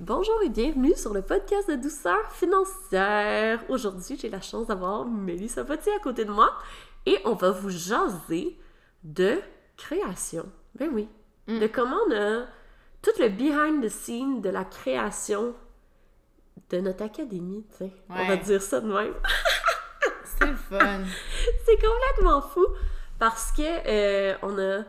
Bonjour et bienvenue sur le podcast de douceur financière. Aujourd'hui, j'ai la chance d'avoir Mélissa Potier à côté de moi et on va vous jaser de création. Ben oui. De comment on a tout le behind the scene de la création de notre académie, tu sais. On va dire ça de même. C'est fun. C'est complètement fou parce que euh, on a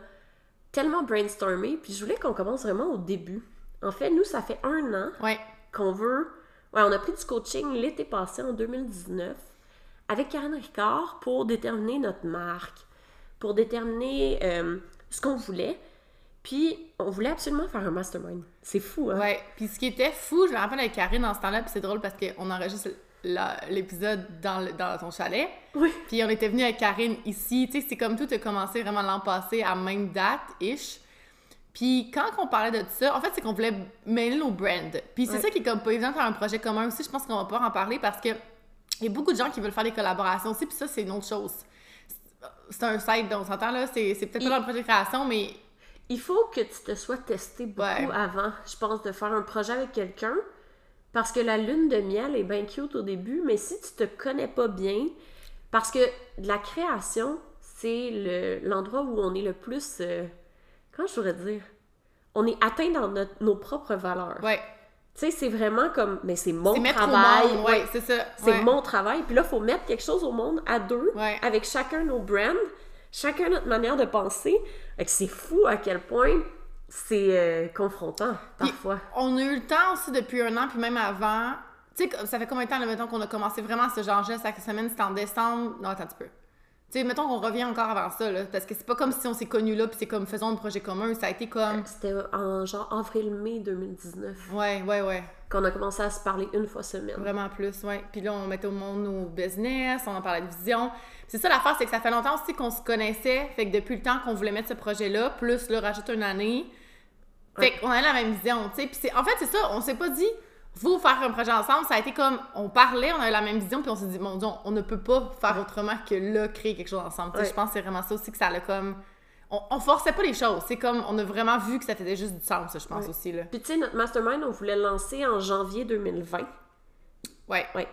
tellement brainstormé, puis je voulais qu'on commence vraiment au début. En fait, nous, ça fait un an Ouais. qu'on veut. Ouais, on a pris du coaching l'été passé, en 2019, avec Karen Ricard pour déterminer notre marque, pour déterminer euh, ce qu'on voulait. Puis, on voulait absolument faire un mastermind. C'est fou, hein? Ouais. Puis ce qui était fou, je me rappelle avec Karine dans ce temps-là, puis c'est drôle parce qu'on enregistre l'épisode dans, le- dans ton chalet. Oui. Puis on était venu avec Karine ici. Tu sais, c'est comme tout a commencé vraiment l'an passé à même date-ish. Puis quand on parlait de ça, en fait, c'est qu'on voulait mêler nos brands. Puis c'est ça qui est comme pas évident de faire un projet commun aussi. Je pense qu'on va pouvoir en parler parce que il y a beaucoup de gens qui veulent faire des collaborations aussi. Puis ça, c'est une autre chose. C'est un site, donc on s'entend là. C'est c'est peut-être Il- pas dans le projet de création, mais Il faut que tu te sois testé beaucoup Ouais. avant, je pense, de faire un projet avec quelqu'un. Parce que la lune de miel est bien cute au début, mais si tu te connais pas bien, parce que la création, c'est le- l'endroit où on est le plus. euh, comment je pourrais dire? On est atteint dans notre- nos propres valeurs. ouais. Tu sais, c'est vraiment comme. Mais c'est mon travail. monde, ouais, c'est ça. C'est ouais. mon travail. Puis là, il faut mettre quelque chose au monde à deux, avec chacun nos brands, chacun notre manière de penser. C'est fou à quel point c'est euh, confrontant, Puis, parfois. On a eu le temps aussi depuis un an, puis même avant. Tu sais, ça fait combien de temps, là, mettons, qu'on a commencé vraiment ce genre-là, chaque semaine, c'était en décembre. Non, attends un petit peu. Tu sais, mettons qu'on revient encore avant ça, là, parce que c'est pas comme si on s'est connus là, puis c'est comme faisons un projet commun. Ça a été comme. C'était en genre avril-mai 2019 Ouais, ouais, ouais. qu'on a commencé à se parler une fois semaine. Vraiment plus, ouais. Puis là, on mettait au monde nos business, on en parlait de vision. C'est ça l'affaire, c'est que ça fait longtemps aussi qu'on se connaissait. Fait que depuis le temps qu'on voulait mettre ce projet-là, plus là, rajouter une année. Fait Ouais. qu'on a la même vision, tu sais. Puis en fait, c'est ça, on s'est pas dit, vous faire un projet ensemble. Ça a été comme, on parlait, on avait la même vision, puis on s'est dit, mon Dieu, on ne peut pas faire autrement que là, créer quelque chose ensemble. Je pense que c'est vraiment ça aussi que ça a comme. On, on forçait pas les choses. C'est comme, on a vraiment vu que ça faisait juste du sens, je pense aussi, là. Puis tu sais, notre mastermind, on voulait le lancer en janvier 2020. Ouais. Ouais.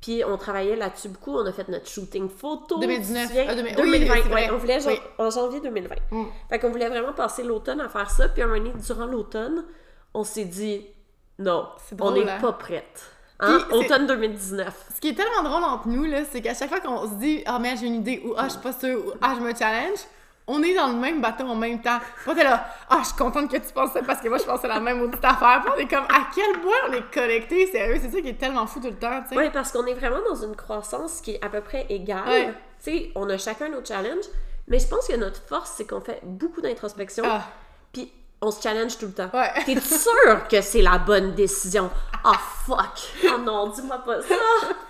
Puis on travaillait là-dessus beaucoup. On a fait notre shooting photo. 2019. tu te souviens? Ah, 2000. 2020. Oui, ouais, on voulait Oui. en janvier 2020. Mm. Fait qu'on voulait vraiment passer l'automne à faire ça. Puis un moment donné, durant l'automne, on s'est dit non, C'est on drôle, n'est hein? pas prête. Hein? Puis, Automne 2019. Ce qui est tellement drôle entre nous, là, c'est qu'à chaque fois qu'on se dit « Ah, mais j'ai une idée » ou « Ah, je suis pas sûre » ou « Ah, je me challenge », on est dans le même bateau en même temps. Puis t'es là « Ah, je suis contente que tu penses ça parce que moi, je pensais la même petite affaire. » on est comme « À quel point on est connectés, sérieux? » C'est ça qui est tellement fou tout le temps, tu sais. Oui, parce qu'on est vraiment dans une croissance qui est à peu près égale. Ouais. Tu sais, on a chacun nos challenges. Mais je pense que notre force, c'est qu'on fait beaucoup d'introspection. Ah. Puis on se challenge tout le temps. Ouais. T'es sûr que c'est la bonne décision? Oh fuck! Oh non, dis-moi pas ça!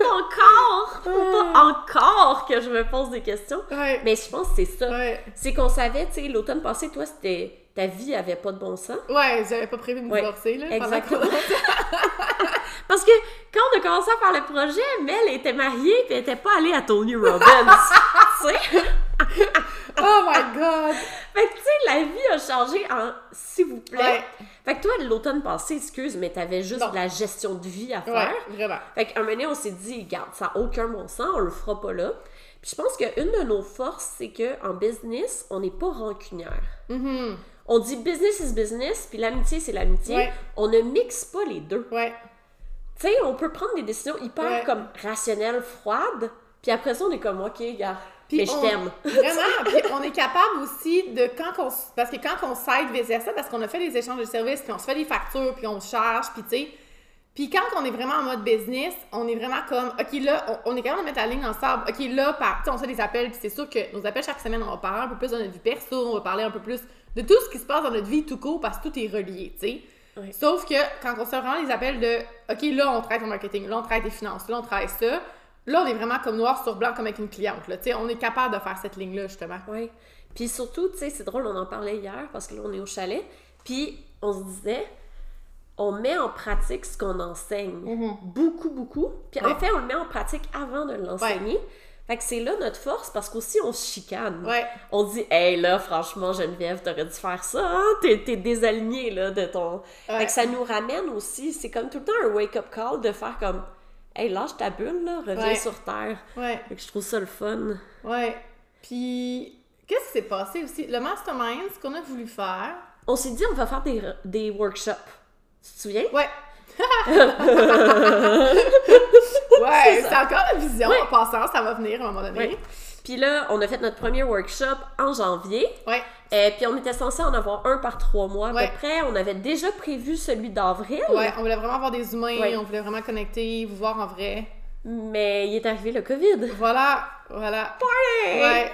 Encore! Pas encore que je me pose des questions. Ouais. Mais je pense que c'est ça. Ouais. C'est qu'on savait, tu sais, l'automne passé, toi, c'était. Ta vie avait pas de bon sens. Ouais, j'avais pas prévu de me divorcer, là. Exactement. Parce que quand on a commencé à faire le projet, Mel était mariée puis elle était pas allée à Tony Robbins. tu sais? Oh my God! Fait que tu sais, la vie a changé en s'il vous plaît. Ouais. Fait que toi, l'automne passé, excuse, mais t'avais juste Non. de la gestion de vie à faire. Ouais, vraiment. Fait qu'un moment donné, on s'est dit, regarde, ça n'a aucun bon sens, on le fera pas là. Puis je pense qu'une de nos forces, c'est qu'en business, on n'est pas rancunière. Mhm. On dit business is business, puis l'amitié, c'est l'amitié. Ouais. On ne mixe pas les deux. Ouais. Tu sais, on peut prendre des décisions hyper Ouais. comme rationnelles, froides, puis après ça, on est comme, ok, gars, Puis mais je on- t'aime. Vraiment, puis on est capable aussi de quand s- parce que quand on s'aide vice versa parce qu'on a fait des échanges de services puis on se fait des factures puis on charge puis tu sais puis quand on est vraiment en mode business, on est vraiment comme OK là, on, on est capable de mettre la ligne en sable. OK là, par, on fait des appels puis c'est sûr que nos appels chaque semaine on va parler un peu plus de notre vie perso, on va parler un peu plus de tout ce qui se passe dans notre vie tout court parce que tout est relié, tu sais. Sauf que quand on se fait vraiment les appels de OK là on traite le marketing, là on traite les finances, là on travaille ça, là on est vraiment comme noir sur blanc comme avec une cliente là, on est capable de faire cette ligne là justement. Oui. Puis surtout, tu sais, c'est drôle, on en parlait hier parce que là, on est au chalet. Puis on se disait, on met en pratique ce qu'on enseigne. Mhm. Beaucoup, beaucoup. Puis en fait, on le met en pratique avant de l'enseigner. Fait que c'est là notre force parce qu'aussi on se chicane. Ouais. On dit, hey là, franchement, Geneviève, t'aurais dû faire ça, hein? T'es, t'es désaligné là de ton. Fait que ça nous ramène aussi, c'est comme tout le temps un wake-up call de faire comme, hey, lâche ta bulle là, reviens Ouais. sur terre. Ouais. Fait que je trouve ça le fun. Ouais. Puis, qu'est-ce qui s'est passé aussi? Le mastermind, ce qu'on a voulu faire. On s'est dit, on va faire des, des workshops. Tu te souviens? Ouais. ouais, c'est encore la vision. Ouais. En passant, ça va venir à un moment donné. Ouais. Puis là, on a fait notre premier workshop en janvier. Ouais. Et puis on était censé en avoir un par trois mois à Ouais. peu près. On avait déjà prévu celui d'avril. Ouais, on voulait vraiment avoir des humains, Ouais. on voulait vraiment connecter, vous voir en vrai. Mais il est arrivé le COVID. Voilà, voilà. Ouais.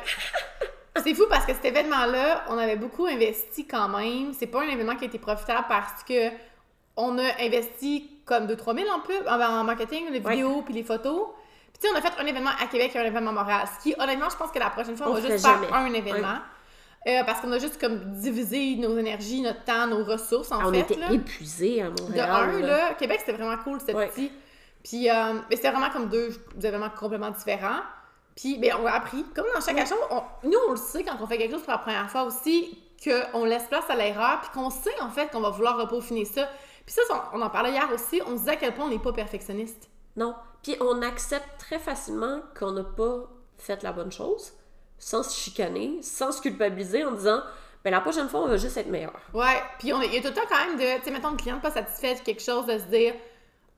C'est fou parce que cet événement-là, on avait beaucoup investi quand même. C'est pas un événement qui a été profitable parce que on a investi comme 2-3 000 en pub, en, marketing, les vidéos puis les photos. Sais, on a fait un événement à Québec et un événement à Montréal. Ce qui, honnêtement, je pense que la prochaine fois, on, On va juste faire un événement. Euh, parce qu'on a juste comme divisé nos énergies, notre temps, nos ressources en Ah, on fait. était là. épuisés à De Montréal. un, là. là, Québec, c'était vraiment cool, c'était Ouais. petit. Puis, euh, mais c'était vraiment comme deux événements complètement différents. Puis, ben, on a appris. Comme dans chaque chose, on- nous, on le sait quand on fait quelque chose pour la première fois aussi, qu'on laisse place à l'erreur, puis qu'on sait, en fait, qu'on va vouloir repeaufiner ça. Puis ça, on, on en parlait hier aussi, on se disait à quel point on n'est pas perfectionniste. Non. Puis on accepte très facilement qu'on n'a pas fait la bonne chose, sans se chicaner, sans se culpabiliser en disant ben la prochaine fois on va juste être meilleur. Ouais, puis on il y a tout le temps quand même de, tu sais, mettons, le client pas satisfait de quelque chose, de se dire,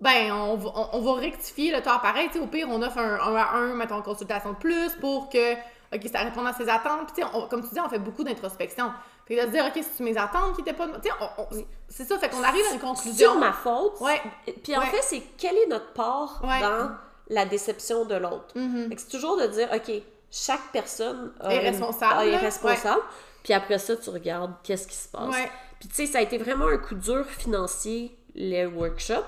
ben, on, va- on, va rectifier le temps pareil, tu au pire, on offre un 1 à 1, mettons, consultation de plus pour que, OK, ça réponde à ses attentes. Puis, tu sais, comme tu dis, on fait beaucoup d'introspection. Puis de se dire, OK, c'est mes attentes qui étaient pas. Tu sais, c'est ça, fait qu'on arrive à une conclusion. Sur ma faute. Ouais. Puis en Ouais. fait, c'est quelle est notre part Ouais. dans la déception de l'autre? Mhm. Que C'est toujours de dire OK, chaque personne Est responsable, est là. responsable. Puis après ça, tu regardes qu'est-ce qui se passe. Puis tu sais, ça a été vraiment un coup dur financier, les workshops,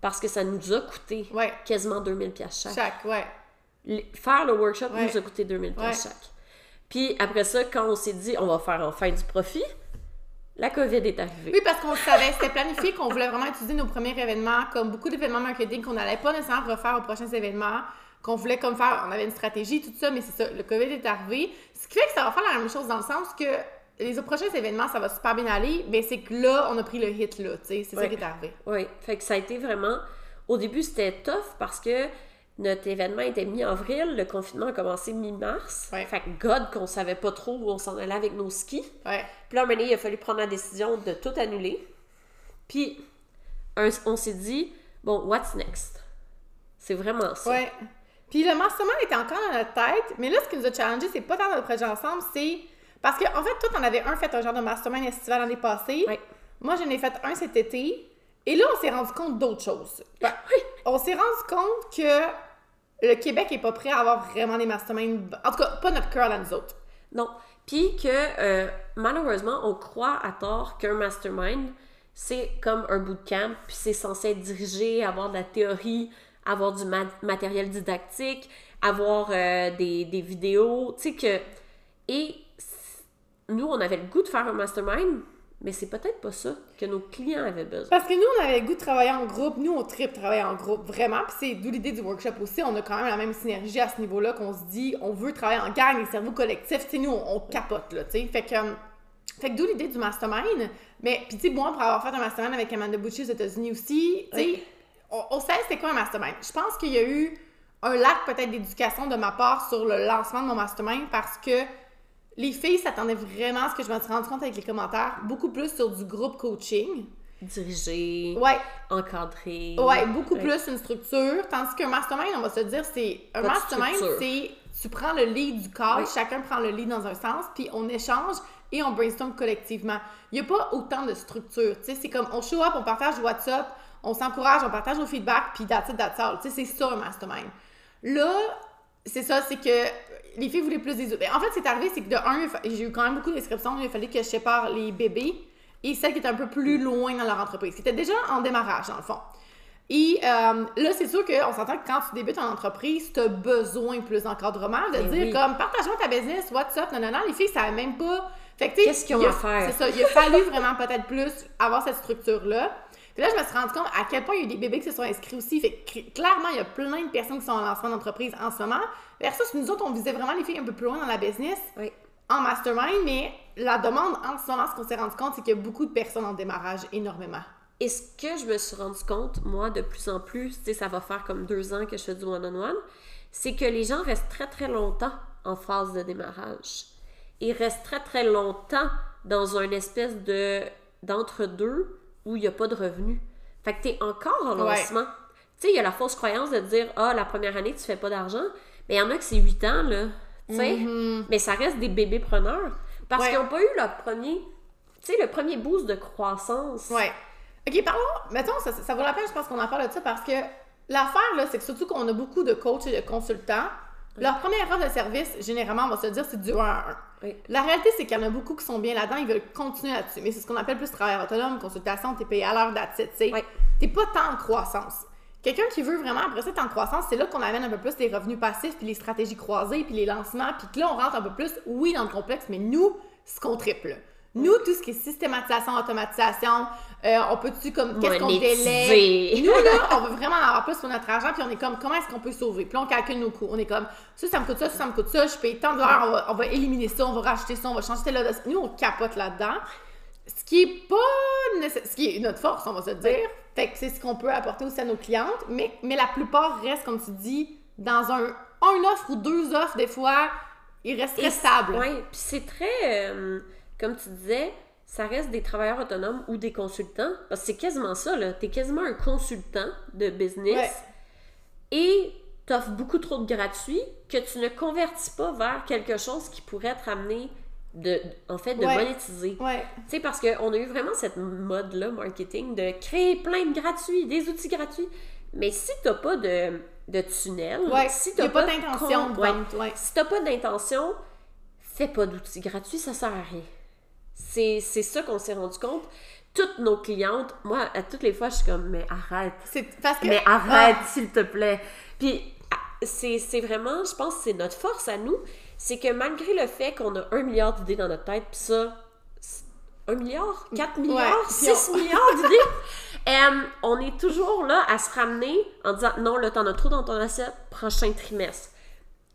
parce que ça nous a coûté quasiment 2000 pièces chaque. Chaque, ouais. Faire le workshop nous a coûté 2000 Ouais. pièces chaque. Puis après ça, quand on s'est dit on va faire enfin du profit, la COVID est arrivée. Oui, parce qu'on savait, c'était planifié qu'on voulait vraiment utiliser nos premiers événements, comme beaucoup d'événements marketing qu'on n'allait pas nécessairement refaire aux prochains événements, qu'on voulait comme faire, on avait une stratégie, tout ça, mais c'est ça, le COVID est arrivé. Ce qui fait que ça va faire la même chose dans le sens que les prochains événements, ça va super bien aller, mais c'est que là, on a pris le hit là, tu sais, c'est ça qui est arrivé. Oui, fait que ça a été vraiment. Au début, c'était tough parce que notre événement était mi-avril, le confinement a commencé mi-mars. Ouais. Fait que God, qu'on savait pas trop où on s'en allait avec nos skis. Ouais. Puis là, un moment donné, il a fallu prendre la décision de tout annuler. Puis, un- on s'est dit, bon, what's next? C'est vraiment ça. Ouais. Puis le mastermind était encore dans notre tête, mais là, ce qui nous a challengé, c'est pas tant notre projet ensemble, c'est. Parce que, en fait, toi, t'en avais un fait un genre de mastermind estival l'année passée. Ouais. Moi, j'en ai fait un cet été. Et là, on s'est rendu compte d'autres choses. Ben, On s'est rendu compte que le Québec est pas prêt à avoir vraiment des masterminds. En tout cas, pas notre cœur à nous autres. Non. Puis que, euh, malheureusement, on croit à tort qu'un mastermind, c'est comme un bootcamp, puis c'est censé être dirigé, avoir de la théorie, avoir du ma- matériel didactique, avoir euh, des, des vidéos, tu sais que... Et nous, on avait le goût de faire un mastermind, mais c'est peut-être pas ça que nos clients avaient besoin. Parce que nous, on avait le goût de travailler en groupe. Nous, on tripe travailler en groupe, vraiment. Puis c'est d'où l'idée du workshop aussi. On a quand même la même synergie à ce niveau-là qu'on se dit, on veut travailler en gang, les cerveaux collectifs. Tu sais, nous, on, on capote, là, tu sais. Fait que, euh, fait que d'où l'idée du mastermind. Mais, puis tu sais, moi, pour avoir fait un mastermind avec Amanda Bucci aux États-Unis aussi, tu sais, Oui. on, on savait c'était quoi un mastermind. Je pense qu'il y a eu un lac peut-être d'éducation de ma part sur le lancement de mon mastermind parce que les filles s'attendaient vraiment à ce que je me suis rendu compte avec les commentaires, beaucoup plus sur du groupe coaching. Dirigé, Ouais, encadré. Ouais, beaucoup Ouais. plus une structure. Tandis qu'un mastermind, on va se dire, c'est. Un mastermind, c'est. Tu prends le lead du corps, chacun prend le lead dans un sens, puis on échange et on brainstorm collectivement. Il n'y a pas autant de structure. Tu sais, c'est comme on show up, on partage WhatsApp, on s'encourage, on partage nos feedbacks, puis that's it, that's all. Tu sais, c'est ça un mastermind. Là, c'est ça, c'est que les filles voulaient plus des autres. En fait, c'est arrivé, c'est que de un, j'ai eu quand même beaucoup d'inscriptions, il a fallu que je sépare les bébés et celles qui étaient un peu plus loin dans leur entreprise. C'était déjà en démarrage, dans le fond. Et euh, là, c'est sûr qu'on s'entend que quand tu débutes en entreprise, tu as besoin plus d'encadrement, de Ben dire oui. comme partage-moi ta business, what's up, non, non, non, les filles, ça même pas. Fait que, Qu'est-ce qu'ils ont a- à faire? C'est ça, il a fallu vraiment peut-être plus avoir cette structure-là. Puis là, je me suis rendu compte à quel point il y a eu des bébés qui se sont inscrits aussi. Fait que clairement, il y a plein de personnes qui sont en lancement d'entreprise en ce moment. Versus nous autres, on visait vraiment les filles un peu plus loin dans la business. Oui. En mastermind, mais la demande en ce moment, ce qu'on s'est rendu compte, c'est qu'il y a beaucoup de personnes en démarrage, énormément. Et ce que je me suis rendu compte, moi, de plus en plus, tu sais, ça va faire comme deux ans que je fais du one-on-one, c'est que les gens restent très, très longtemps en phase de démarrage. Ils restent très, très longtemps dans une espèce de d'entre-deux où il n'y a pas de revenus. Fait que tu es encore en Ouais. lancement. Tu sais, il y a la fausse croyance de dire Ah, la première année, tu fais pas d'argent. Mais il y en a que c'est 8 ans, là. Tu sais, mais ça reste des bébés preneurs. Parce Ouais. qu'ils n'ont pas eu leur premier, tu sais, le premier boost de croissance. Ouais. OK, parlons. Mettons, ça, ça vaut la peine, je pense qu'on en parle de ça parce que l'affaire, là, c'est que surtout qu'on a beaucoup de coachs et de consultants. Leur première offre de service, généralement, on va se dire, c'est du 1 à 1. Oui. La réalité, c'est qu'il y en a beaucoup qui sont bien là-dedans, ils veulent continuer là-dessus. Mais c'est ce qu'on appelle plus travailleur autonome, consultation, t'es payé à l'heure d'attitude, tu sais. Ouais. T'es pas tant en croissance. Quelqu'un qui veut vraiment, après ça, être en croissance, c'est là qu'on amène un peu plus les revenus passifs, puis les stratégies croisées, puis les lancements, puis que là, on rentre un peu plus, oui, dans le complexe, mais nous, ce qu'on triple. Nous, tout ce qui est systématisation, automatisation, euh, on peut-tu comme, qu'est-ce qu'on délègue? Nous, là, on veut vraiment en avoir plus pour notre argent, puis on est comme, comment est-ce qu'on peut sauver? Puis là, on calcule nos coûts. On est comme, ça, ça me coûte ça, ça, ça me coûte ça, je paye tant de l'heure, on va, on va éliminer ça, on va racheter ça, on va changer là. Nous, on capote là-dedans. Ce qui est pas ce qui est notre force, on va se dire. Fait que c'est ce qu'on peut apporter aussi à nos clientes, mais, mais la plupart restent, comme tu dis, dans un, un offre ou deux offres, des fois, ils restent très stables. Oui, puis c'est très, euh, comme tu disais, ça reste des travailleurs autonomes ou des consultants. Parce que c'est quasiment ça, là. T'es quasiment un consultant de business Ouais. et t'offres beaucoup trop de gratuits que tu ne convertis pas vers quelque chose qui pourrait te ramener de, en fait, de Ouais. monétiser. Ouais. Tu sais, parce qu'on a eu vraiment cette mode-là, marketing, de créer plein de gratuits, des outils gratuits. Mais si t'as pas de, de tunnel, si t'as pas de d'intention si t'as pas d'intention, fais pas d'outils gratuits, ça sert à rien. C'est ça qu'on s'est rendu compte. Toutes nos clientes, moi, à toutes les fois, je suis comme, mais arrête. C'est parce que. Mais arrête, Ah, s'il te plaît. Puis, ah, c'est vraiment, je pense c'est notre force à nous, c'est que malgré le fait qu'on a un milliard d'idées dans notre tête, puis ça, un milliard, quatre milliards, six on- milliards d'idées, on est toujours là à se ramener en disant, non, là, t'en as trop dans ton assiette, prochain trimestre.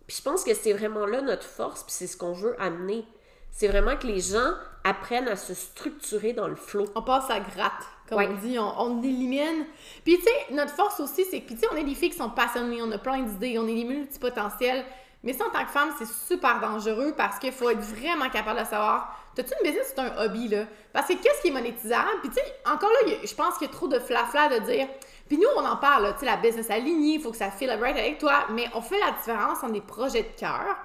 Puis je pense que c'est vraiment là notre force, puis c'est ce qu'on veut amener. C'est vraiment que les gens apprennent à se structurer dans le flow. On passe à gratte, comme Ouais. on dit, on, on élimine. Puis tu sais, notre force aussi, c'est que, tu sais, on est des filles qui sont passionnées, on a plein d'idées, on est des multipotentiels. Mais ça, en tant que femme, c'est super dangereux parce qu'il faut être vraiment capable de savoir. T'as-tu une business ou c'est un hobby, là? Parce que qu'est-ce qui est monétisable? Puis tu sais, encore là, je pense qu'il y a trop de flafla de dire. Puis nous, on en parle, tu sais, la business alignée, il faut que ça feel right avec toi. Mais on fait la différence entre des projets de cœur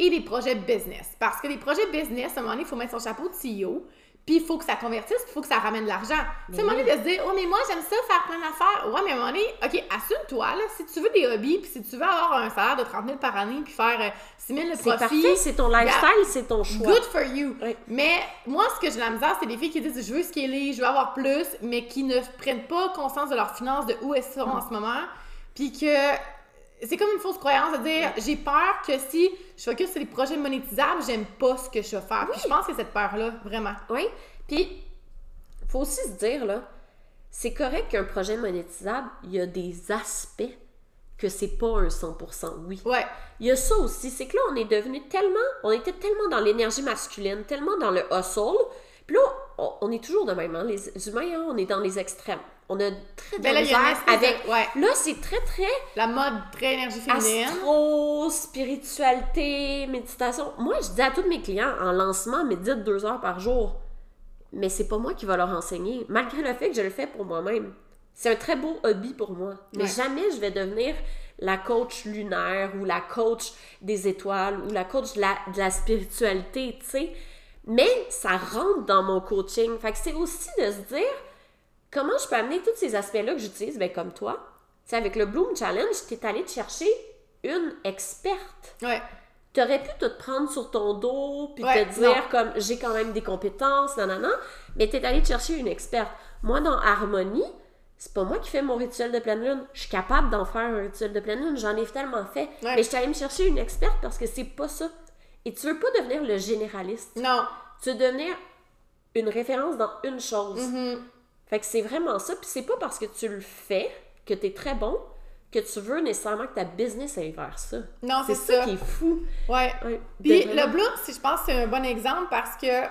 et des projets business. Parce que les projets business, à un moment donné, il faut mettre son chapeau de CEO, puis il faut que ça convertisse, puis il faut que ça ramène de l'argent. Tu sais, à un moment donné, de se dire, oh, mais moi, j'aime ça, faire plein d'affaires. Ouais, mais à un moment donné, OK, assume-toi, là, si tu veux des hobbies, puis si tu veux avoir un salaire de 30 000 par année, puis faire euh, 6 000 de C'est profit, parfait, c'est ton lifestyle, c'est ton choix. Good for you. Mais moi, ce que j'ai la misère, c'est des filles qui disent je veux scaler, je veux avoir plus, mais qui ne prennent pas conscience de leurs finances, de où elles sont en ce moment. Puis que c'est comme une fausse croyance de dire j'ai peur que si je focus sur les projets monétisables, j'aime pas ce que je vais faire. Puis je pense que c'est cette peur-là, vraiment. Oui. Puis, faut aussi se dire, là, c'est correct qu'un projet monétisable, il y a des aspects que c'est pas un 100% oui. Ouais. Il y a ça aussi, c'est que là, on est devenu tellement, on était tellement dans l'énergie masculine, tellement dans le hustle, puis là, on, on est toujours de même, hein, les humains, hein, on est dans les extrêmes. On a très de Ben là, a espèce de- avec... ouais. Là, c'est très, très La mode très énergie féminine. astro, spiritualité, méditation. Moi, je dis à tous mes clients, en lancement, médite deux heures par jour. Mais c'est pas moi qui va leur enseigner, malgré le fait que je le fais pour moi-même. C'est un très beau hobby pour moi. Mais Ouais. jamais je vais devenir la coach lunaire ou la coach des étoiles ou la coach de la, de la spiritualité, tu sais. Mais ça rentre dans mon coaching. Fait que c'est aussi de se dire comment je peux amener tous ces aspects-là que j'utilise, ben, comme toi? Tu sais, avec le Bloom Challenge, tu es allé te chercher une experte. Ouais. Tu aurais pu te prendre sur ton dos puis Ouais, te dire non. comme j'ai quand même des compétences, nanana, mais tu es allé te chercher une experte. Moi, dans Harmonie, c'est pas moi qui fais mon rituel de pleine lune. Je suis capable d'en faire un rituel de pleine lune, j'en ai tellement fait. Ouais. Mais je suis allée me chercher une experte parce que c'est pas ça. Et tu veux pas devenir le généraliste. Non. Tu veux devenir une référence dans une chose. Mhm. Fait que c'est vraiment ça. Puis c'est pas parce que tu le fais que tu es très bon que tu veux nécessairement que ta business aille vers ça. Non, c'est c'est ça ça. qui est fou. Ouais. Ouais, Puis le bloom, si je pense, c'est un bon exemple parce que, tu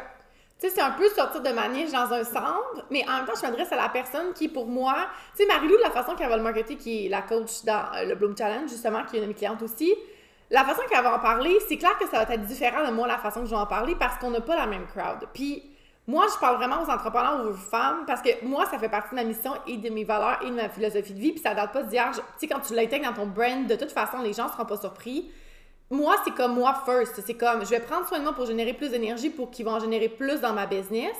sais, c'est un peu sortir de ma niche dans un centre, mais en même temps, je m'adresse à la personne qui, pour moi, tu sais, Marilou, la façon qu'elle va le marketer, qui est la coach dans euh, le Bloom Challenge, justement, qui est une de mes clientes aussi, la façon qu'elle va en parler, c'est clair que ça va être différent de moi, la façon que je vais en parler, parce qu'on n'a pas la même crowd. Puis, moi, je parle vraiment aux entrepreneurs, aux femmes, parce que moi, ça fait partie de ma mission et de mes valeurs et de ma philosophie de vie, puis ça date pas d'hier. Tu sais, quand tu l'intègres dans ton brand, de toute façon, les gens seront pas surpris moi, c'est comme moi first. C'est comme, je vais prendre soin de moi pour générer plus d'énergie pour qu'ils vont en générer plus dans ma business.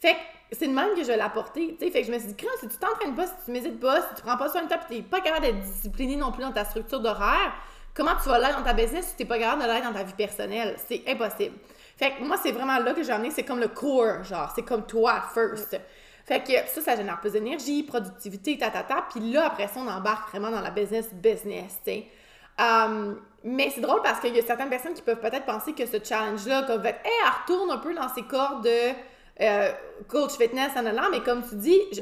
Fait que c'est de même que je vais l'apporter. Tu sais, fait que je me suis dit, si tu t'entraînes pas, si tu m'hésites pas, si tu prends pas soin de toi, puis t'es pas capable d'être discipliné non plus dans ta structure d'horaire, comment tu vas l'être dans ta business si t'es pas capable de l'être dans ta vie personnelle? C'est impossible. Fait que moi, c'est vraiment là que j'ai amené, c'est comme le core, genre, c'est comme toi first. Fait que ça, ça génère plus d'énergie, productivité, ta, ta, ta. Puis là, après ça, on embarque vraiment dans la business business, tu sais. Um, mais c'est drôle parce qu'il y a certaines personnes qui peuvent peut-être penser que ce challenge-là, comme fait, hey, elle retourne un peu dans ses corps de euh, coach fitness en allant, mais comme tu dis, je-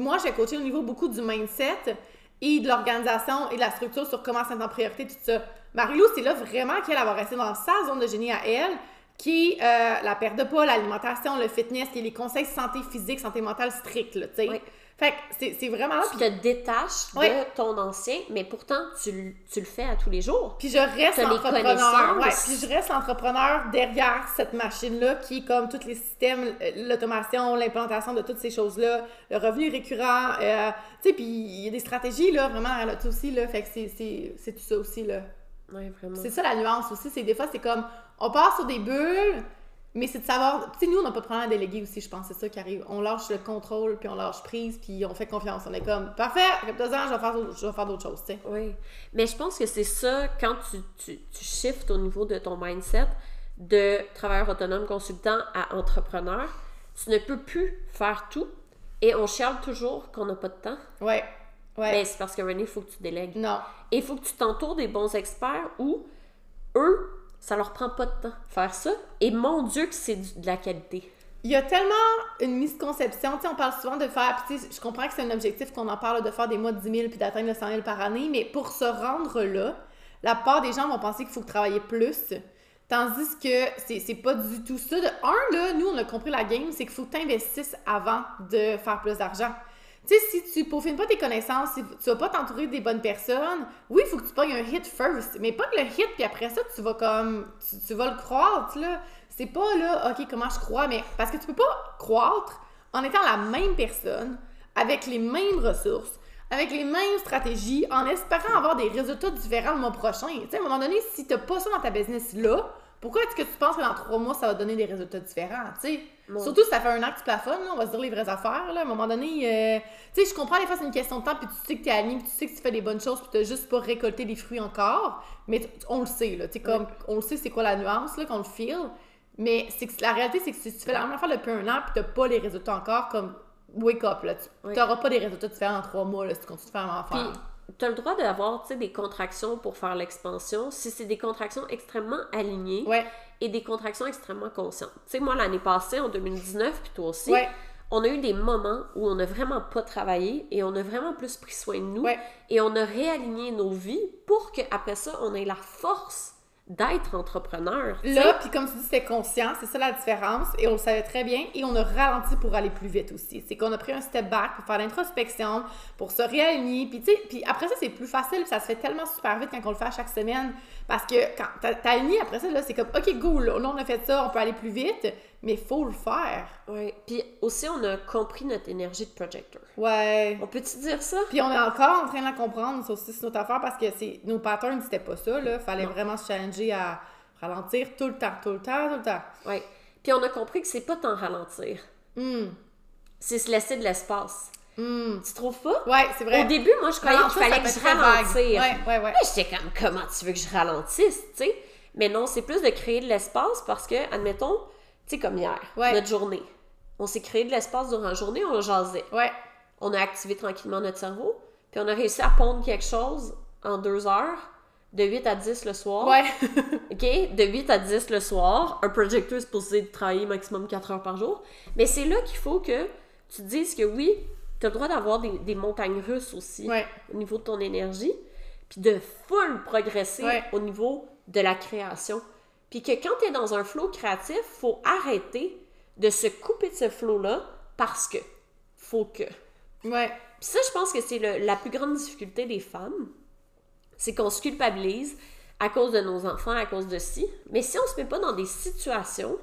moi, j'ai coaché au niveau beaucoup du mindset et de l'organisation et de la structure sur comment c'est en priorité, tout ça. Marilou, c'est là vraiment qu'elle va rester dans sa zone de génie à elle, qui est euh, la perte de poids, l'alimentation, le fitness, les conseils santé physique, santé mentale stricts, là, tu sais. Fait que c'est c'est vraiment là. Tu te détaches Ouais. de ton ancien, mais pourtant, tu, le- tu le fais à tous les jours. Puis je reste l'entrepreneur. Ouais, puis je reste l'entrepreneur derrière cette machine-là qui est comme tous les systèmes, euh, l'automation, l'implantation de toutes ces choses-là, le revenu récurrent. euh, tu sais, puis il y a des stratégies, là, vraiment, a tout aussi, là. Fait que c'est- c'est c'est tout ça aussi, là. Oui, vraiment. C'est ça la nuance aussi. C'est des fois, c'est comme, on part sur des bulles, mais c'est de savoir. Tu sais, nous, on n'a pas de problème à déléguer aussi, je pense. C'est ça qui arrive. On lâche le contrôle, puis on lâche prise, puis on fait confiance. On est comme, parfait, après deux ans, je vais faire, d'autres- je vais faire d'autres choses, tu sais. Oui. Mais je pense que c'est ça, quand tu, tu, tu shifts au niveau de ton mindset de travailleur autonome consultant à entrepreneur, tu ne peux plus faire tout et on chiale toujours qu'on n'a pas de temps. Ouais. Ouais. Mais c'est parce que René, il faut que tu délègues. Non. Et il faut que tu t'entoures des bons experts où eux, ça leur prend pas de temps faire ça. Et mon Dieu, que c'est de la qualité. Il y a tellement une misconception. Sais, on parle souvent de faire. Puis, je comprends que c'est un objectif qu'on en parle de faire des mois de 10 000 puis d'atteindre le 100 000 par année. Mais pour se rendre là, la part des gens vont penser qu'il faut travailler plus. Tandis que c'est pas du tout ça. Un, là, nous, on a compris la game, c'est qu'il faut que tu investisses avant de faire plus d'argent. Tu sais, si tu peaufines pas tes connaissances, si tu vas pas t'entourer des bonnes personnes, oui, il faut que tu pognes un hit first, mais pas que le hit, puis après ça, tu vas comme, tu, vas le croître, là. C'est pas là, OK, comment je crois, mais parce que tu peux pas croître en étant la même personne, avec les mêmes ressources, avec les mêmes stratégies, en espérant avoir des résultats différents le mois prochain. Tu sais, à un moment donné, si t'as pas ça dans ta business là, pourquoi est-ce que tu penses que dans trois mois, ça va donner des résultats différents, tu sais? Surtout si ça fait un an que tu plafonnes, là, on va se dire les vraies affaires, là. À un moment donné, euh, tu sais, je comprends des fois c'est une question de temps, puis tu sais que t'es aligné, puis tu sais que tu fais des bonnes choses, puis t'as juste pas récolté les fruits encore, mais on le sait, là, tu sais, comme, on le sait c'est quoi la nuance, là, qu'on le feel, mais c'est que la réalité, c'est que si tu fais la même affaire depuis un an, puis t'as pas les résultats encore, comme, wake up, là, tu Oui. t'auras pas des résultats différents en trois mois, là, si tu continues de faire la même Puis, affaire. Tu as le droit d'avoir des contractions pour faire l'expansion si c'est des contractions extrêmement alignées Ouais, et des contractions extrêmement conscientes. Tu sais, moi, l'année passée, en 2019, puis toi aussi, ouais, on a eu des moments où on n'a vraiment pas travaillé et on a vraiment plus pris soin de nous ouais. et on a réaligné nos vies pour qu'après ça, on ait la force d'être entrepreneur. Là, puis comme tu dis, c'était conscient, c'est ça la différence, et on le savait très bien, et on a ralenti pour aller plus vite aussi. C'est qu'on a pris un step back pour faire l'introspection, pour se réaligner, puis tu sais, puis après ça, c'est plus facile, puis ça se fait tellement super vite quand on le fait à chaque semaine, parce que quand t'as- t'alignes après ça, là, c'est comme, OK, go, là, on a fait ça, on peut aller plus vite, mais faut le faire. Ouais. Puis aussi, on a compris notre énergie de projector. Ouais. On peut-tu dire ça? Puis on est encore en train de la comprendre, ça aussi, c'est notre affaire, parce que c'est nos patterns, c'était pas ça, là. Fallait Non. vraiment se challenger à ralentir tout le temps, tout le temps, tout le temps. Ouais. Puis on a compris que c'est pas tant ralentir, Hum, c'est se laisser de l'espace. hum. Tu trouves pas? Ouais, c'est vrai. Au début, moi, je croyais qu'il fallait que je ralentisse. Ouais, ouais, ouais. J'étais comme, comment tu veux que je ralentisse, tu sais? Mais non, c'est plus de créer de l'espace parce que, admettons, sais, comme hier, Ouais. notre journée. On s'est créé de l'espace durant la journée, on jasait. Ouais, On a activé tranquillement notre cerveau, puis on a réussi à pondre quelque chose en deux heures, de 8 à 10 le soir. ouais. OK? De 8 à 10 le soir. Un projecteur est supposé travailler maximum 4 heures par jour. Mais c'est là qu'il faut que tu te dises que oui, tu as le droit d'avoir des, des montagnes russes aussi Ouais. au niveau de ton énergie, puis de full progresser Ouais. au niveau de la création. Puis que quand tu es dans un flow créatif, faut arrêter de se couper de ce flow-là parce que faut que. Ouais. Puis ça, je pense que c'est la plus grande difficulté des femmes. C'est qu'on se culpabilise à cause de nos enfants, à cause de ci. Mais si on se met pas dans des situations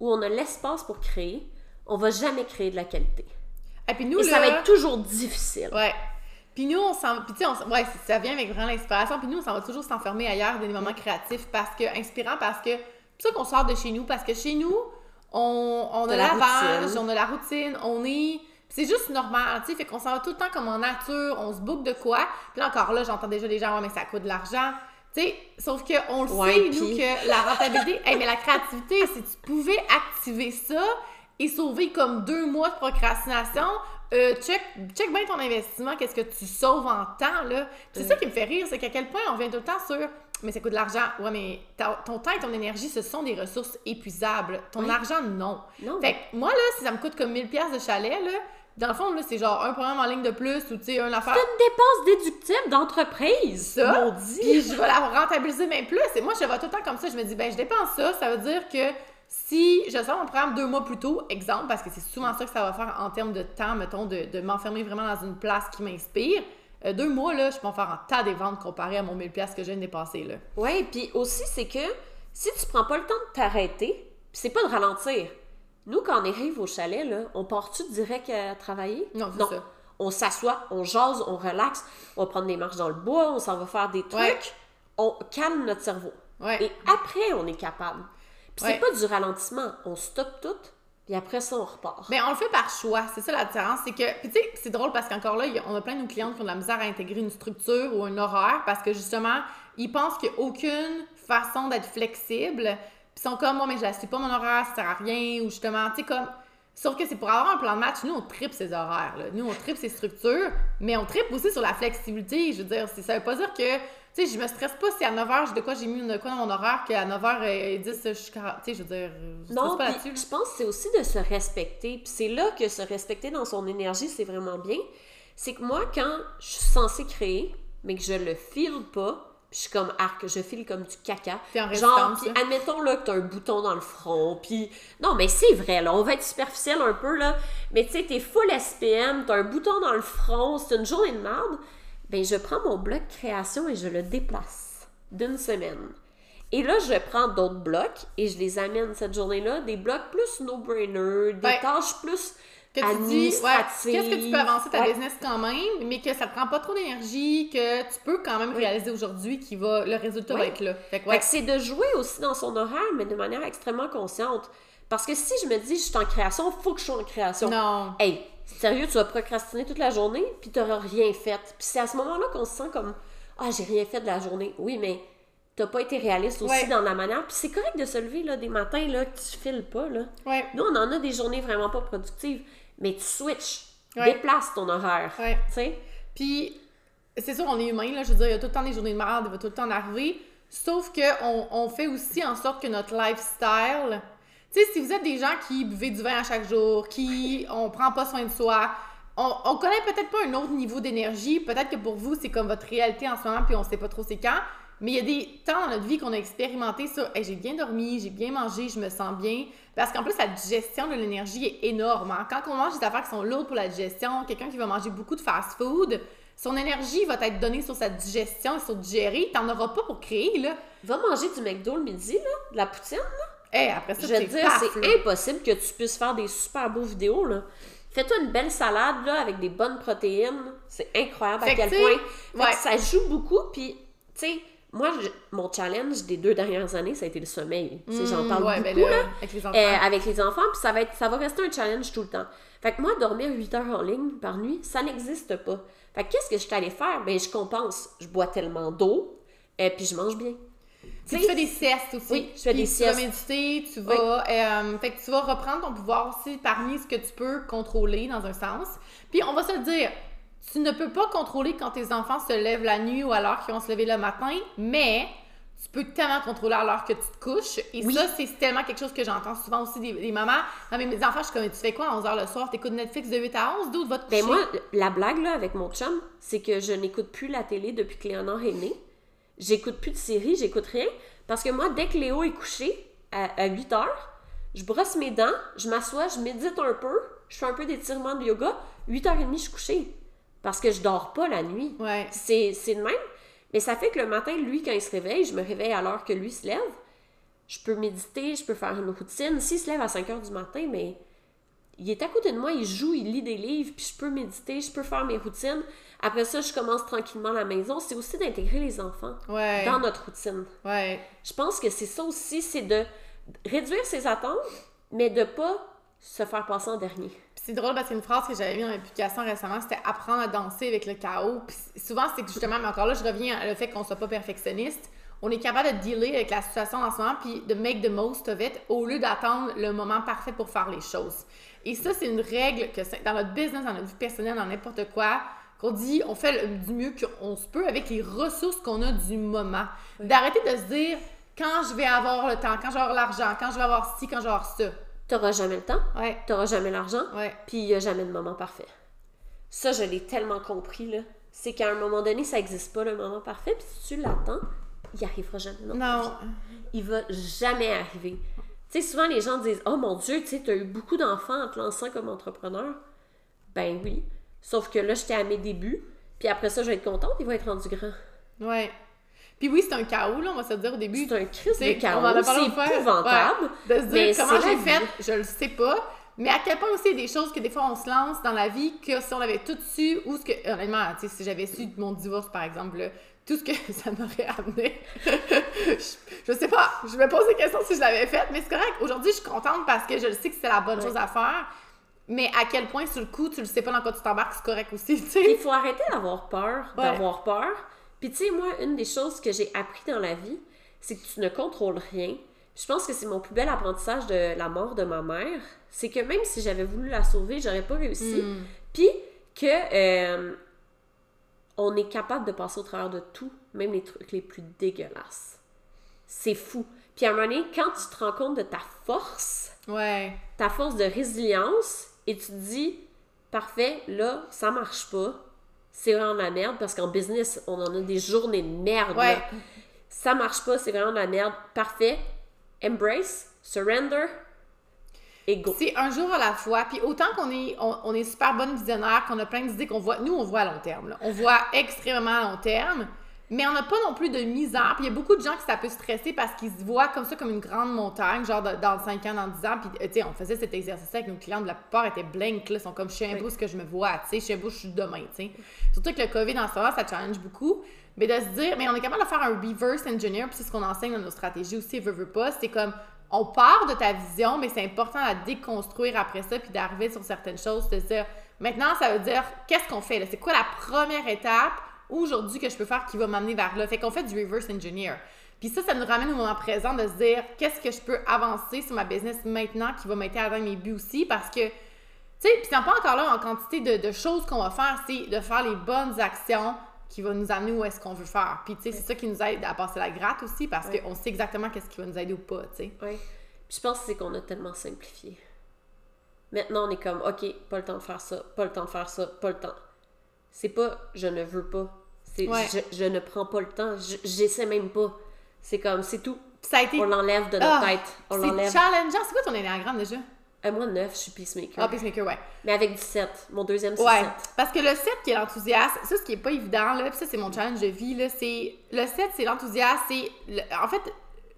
où on a l'espace pour créer, on va jamais créer de la qualité. Et puis nous, Et là... ça va être toujours difficile. Ouais. Puis nous, on s'en... Puis tu sais, ouais, ça vient avec vraiment l'inspiration. Puis nous, on s'en va toujours s'enfermer ailleurs dans des moments créatifs parce que... Inspirants parce que... C'est ça qu'on sort de chez nous. Parce que chez nous, on, on a la lavage, routine. on a la routine, on est... C'est juste normal, tu sais, fait qu'on s'en va tout le temps comme en nature, on se boucle de quoi. Puis là, encore là, j'entends déjà les gens, ouais, mais ça coûte de l'argent. Tu sais, sauf qu'on le Ouais, sait, nous, que la rentabilité... Hey, mais la créativité, si tu pouvais activer ça et sauver comme deux mois de procrastination, euh, check, check bien ton investissement, qu'est-ce que tu sauves en temps, là. C'est ça qui me fait rire, c'est qu'à quel point on vient tout le temps sur mais ça coûte de l'argent. Ouais, mais ta- ton temps et ton énergie, ce sont des ressources épuisables. Ton Oui. argent, non. Non. Fait que moi, là, si ça me coûte comme 1000$ piastres de chalet, là, dans le fond, là, c'est genre un programme en ligne de plus ou, tu sais, un affaire. C'est une dépense déductible d'entreprise. Ça. Puis je vais la rentabiliser même plus. Et moi, je vais tout le temps comme ça. Je me dis, ben, je dépense ça. Ça veut dire que si je sors mon programme deux mois plus tôt, exemple, parce que c'est souvent ça que ça va faire en termes de temps, mettons, de, de m'enfermer vraiment dans une place qui m'inspire, euh, deux mois, là, je peux en faire un tas des ventes comparé à mon 1000$ piastres que je viens de dépenser, là. Oui, puis aussi, c'est que si tu prends pas le temps de t'arrêter, c'est pas de ralentir. Nous, quand on arrive au chalet, là, on part-tu direct à travailler? Non, c'est ça. On s'assoit, on jase, on relaxe, on va prendre des marches dans le bois, on s'en va faire des trucs, Ouais. on calme notre cerveau. Ouais. Et après, on est capable. Puis Ouais. c'est pas du ralentissement, on stoppe tout, puis après ça, on repart. Mais on le fait par choix, c'est ça la différence. C'est que, puis tu sais, c'est drôle parce qu'encore là, on a plein de nos clientes qui ont de la misère à intégrer une structure ou un horaire parce que justement, ils pensent qu'il n'y a aucune façon d'être flexible. Puis ils sont comme, moi, mais je suis pas mon horaire, ça sert à rien, ou justement, tu sais, comme. Sauf que c'est pour avoir un plan de match, nous, on tripe ces horaires, là. Nous, on tripe ces structures, mais on tripe aussi sur la flexibilité. Je veux dire, ça veut pas dire que, tu sais, je me stresse pas si à 9h, j'ai de quoi j'ai mis de quoi dans mon horaire, qu'à 9h10, je suis. Tu sais, je veux dire, je Non, pas je pense que c'est aussi de se respecter. Puis c'est là que se respecter dans son énergie, c'est vraiment bien. C'est que moi, quand je suis censée créer, mais que je le file pas, je suis comme arc, je file comme du caca. En Genre, puis là. admettons là que t'as un bouton dans le front, puis... Non, mais c'est vrai, là, on va être superficiel un peu, là. Mais tu sais, t'es full SPM, t'as un bouton dans le front, c'est une journée de merde. Ben, je prends mon bloc création et je le déplace d'une semaine. Et là, je prends d'autres blocs et je les amène cette journée-là, des blocs plus no-brainer, des Ouais. tâches plus que tu dis, ouais, qu'est-ce que tu peux avancer ta Ouais. business quand même, mais que ça te prend pas trop d'énergie, que tu peux quand même réaliser aujourd'hui, qui va, le résultat va être là. Fait que c'est de jouer aussi dans son horaire, mais de manière extrêmement consciente. Parce que si je me dis, je suis en création, faut que je sois en création. Non. Hey, sérieux, tu vas procrastiner toute la journée, puis t'auras rien fait. Puis c'est à ce moment-là qu'on se sent comme, ah, j'ai rien fait de la journée. Oui, mais t'as pas été réaliste aussi Ouais. dans la manière. Puis c'est correct de se lever là, des matins là, que tu files pas. Là. Ouais. Nous, on en a des journées vraiment pas productives, mais tu switches, Ouais. déplaces ton horaire. Tu? Puis, c'est sûr, on est humain, là. Je veux dire, il y a tout le temps des journées de merde, il va tout le temps en arriver. Sauf qu'on on fait aussi en sorte que notre lifestyle. Tu sais, si vous êtes des gens qui buvez du vin à chaque jour, qui on prend pas soin de soi, on, on connaît peut-être pas un autre niveau d'énergie. Peut-être que pour vous, c'est comme votre réalité en ce moment, puis on sait pas trop c'est quand. Mais il y a des temps dans notre vie qu'on a expérimenté ça. Hey, j'ai bien dormi, j'ai bien mangé, je me sens bien. Parce qu'en plus, la digestion de l'énergie est énorme. hein. Quand on mange des affaires qui sont lourdes pour la digestion, quelqu'un qui va manger beaucoup de fast-food, son énergie va être donnée sur sa digestion et sur digérer. T'en auras pas pour créer, là. Va manger du McDo le midi, là, de la poutine. Hey, après ça, Je te dire, c'est impossible que tu puisses faire des super beaux vidéos, là. Fais-toi une belle salade, là, avec des bonnes protéines. C'est incroyable Fait à que, quel point. Ouais. que ça joue beaucoup, puis, tu sais, moi, je- mon challenge des deux dernières années, ça a été le sommeil. J'en Mmh, parle ouais, beaucoup, ben là, là. avec les enfants. euh, avec les enfants, puis ça va, être, ça va rester un challenge tout le temps. Fait que moi, dormir 8 heures en ligne par nuit, ça n'existe pas. Fait que qu'est-ce que je suis allée faire? Ben, je compense. Je bois tellement d'eau, et puis je mange bien. Tu tu fais des siestes aussi. Oui, je fais des tu siestes. vas méditer, tu vas... euh, fait que tu vas reprendre ton pouvoir aussi parmi ce que tu peux contrôler dans un sens. Puis on va se le dire, tu ne peux pas contrôler quand tes enfants se lèvent la nuit ou alors qu'ils vont se lever le matin, mais tu peux tellement contrôler à l'heure que tu te couches. Et Oui. ça, c'est tellement quelque chose que j'entends souvent aussi des, des mamans. Non, mais mes enfants, je suis comme, tu fais quoi à 11h le soir? T'écoutes Netflix de 8 à 11? D'où va te coucher? Ben moi, la blague là avec mon chum, c'est que je n'écoute plus la télé depuis que Léonard est né. J'écoute plus de séries, j'écoute rien. Parce que moi, dès que Léo est couché à, à 8 heures, je brosse mes dents, je m'assois, je médite un peu, je fais un peu d'étirement de yoga. 8h30, je suis couchée. Parce que je dors pas la nuit. Ouais. C'est c'est de même. Mais ça fait que le matin, lui, quand il se réveille, je me réveille à l'heure que lui se lève. Je peux méditer, je peux faire une routine. S'il se lève à 5 heures du matin, mais il est à côté de moi, il joue, il lit des livres, puis je peux méditer, je peux faire mes routines. Après ça, je commence tranquillement la maison. C'est aussi d'intégrer les enfants Ouais. dans notre routine. Ouais. Je pense que c'est ça aussi, c'est de réduire ses attentes, mais de pas se faire passer en dernier. C'est drôle parce qu'il y a une phrase que j'avais mis dans l'application récemment, c'était apprendre à danser avec le chaos. Puis souvent, c'est que justement, mais encore là, je reviens à le fait qu'on soit pas perfectionniste. On est capable de dealer avec la situation en ce moment, puis de make the most of it, au lieu d'attendre le moment parfait pour faire les choses. Et ça, c'est une règle que dans notre business, dans notre vie personnelle, dans n'importe quoi, qu'on dit, on fait du mieux qu'on se peut avec les ressources qu'on a du moment. D'arrêter de se dire, quand je vais avoir le temps, quand je vais avoir l'argent, quand je vais avoir ci, quand je vais avoir ça. T'auras jamais le temps, Ouais, t'auras jamais l'argent, ouais. puis il n'y a jamais de moment parfait. Ça, je l'ai tellement compris, là. C'est qu'à un moment donné, ça n'existe pas le moment parfait, puis si tu l'attends, il arrivera jamais. non. Non. Il va jamais arriver. Tu sais, souvent les gens disent Oh mon Dieu, tu sais, t'as eu beaucoup d'enfants en te lançant comme entrepreneur. Ben oui. Sauf que là, j'étais à mes débuts, puis après ça, je vais être contente, il va être rendu grand. Ouais. Puis oui, c'est un chaos, là, on va se dire au début. C'est un crise de chaos. on en a parlé C'est épouvantable. Ouais. De se mais dire comment c'est j'ai fait, je le sais pas. Mais à quel point aussi il y a des choses que des fois on se lance dans la vie que si on avait tout su, ou ce que, honnêtement, si j'avais su de mon divorce par exemple, là, tout ce que ça m'aurait amené, je, je sais pas, je me pose des questions si je l'avais fait, mais c'est correct. Aujourd'hui, je suis contente parce que je le sais que c'est la bonne Ouais. chose à faire. Mais à quel point, sur le coup, tu le sais pas dans quoi tu t'embarques, c'est correct aussi, tu Il sais. faut arrêter d'avoir peur, Ouais. d'avoir peur. Puis tu sais, moi, une des choses que j'ai appris dans la vie, c'est que tu ne contrôles rien. Je pense que c'est mon plus bel apprentissage de la mort de ma mère. C'est que même si j'avais voulu la sauver, j'aurais pas réussi. Hmm. Puis que euh, on est capable de passer au travers de tout, même les trucs les plus dégueulasses. C'est fou. Puis à un moment donné, quand tu te rends compte de ta force, Ouais. ta force de résilience et tu te dis parfait, là, ça marche pas. C'est vraiment de la merde parce qu'en business, on en a des journées de merde. Ouais. là. Ça marche pas, c'est vraiment de la merde. Parfait. Embrace, surrender C'est un jour à la fois. Puis autant qu'on est, on, on est super bonne visionnaire, qu'on a plein d'idées qu'on voit. Nous, on voit à long terme. là. On voit extrêmement à long terme. Mais on n'a pas non plus de misère. Puis il y a beaucoup de gens qui ça peut stresser parce qu'ils se voient comme ça, comme une grande montagne, genre de- dans 5 ans, dans 10 ans. Puis tu sais, on faisait cet exercice avec nos clients. La plupart étaient blank. Là, Ils sont comme, je sais un peu ce que je me vois. Tu sais, je sais où je suis demain. Tu sais. Surtout que le COVID en ce moment, ça challenge beaucoup. Mais de se dire, mais on est capable de faire un reverse engineer. Puis c'est ce qu'on enseigne dans nos stratégies aussi, veut, veut pas. C'est comme, on part de ta vision, mais c'est important à déconstruire après ça, puis d'arriver sur certaines choses, de dire, maintenant, ça veut dire, qu'est-ce qu'on fait là? C'est quoi la première étape aujourd'hui que je peux faire qui va m'amener vers là? Fait qu'on fait du reverse engineer. Puis ça, ça nous ramène au moment présent de se dire, qu'est-ce que je peux avancer sur ma business maintenant qui va m'aider à atteindre mes buts aussi? Parce que, tu sais, puis c'est pas encore là en quantité de choses qu'on va faire, c'est de faire les bonnes actions qui va nous amener où est-ce qu'on veut faire. Puis, tu sais, c'est ça qui nous aide à passer la gratte aussi parce qu'on sait exactement qu'est-ce qui va nous aider ou pas, tu sais. Puis je pense que c'est qu'on a tellement simplifié. Maintenant, on est comme, OK, pas le temps de faire ça, pas le temps de faire ça, pas le temps. C'est pas je ne veux pas. C'est Ouais. je, je ne prends pas le temps. Je- J'essaie même pas. C'est comme, c'est tout. Ça a été. On l'enlève de notre Ah, tête. On c'est l'enlève. challengeant. C'est quoi ton énéagramme déjà? Euh, moi, 9, je suis peacemaker. Ah, Peacemaker, ouais. Mais avec 17. Mon deuxième, c'est Ouais. 7. Parce que le 7 qui est l'enthousiasme, ça, ce qui est pas évident, là, puis ça, c'est mon challenge de vie, là, c'est. Le 7, c'est l'enthousiasme, c'est. le- En fait,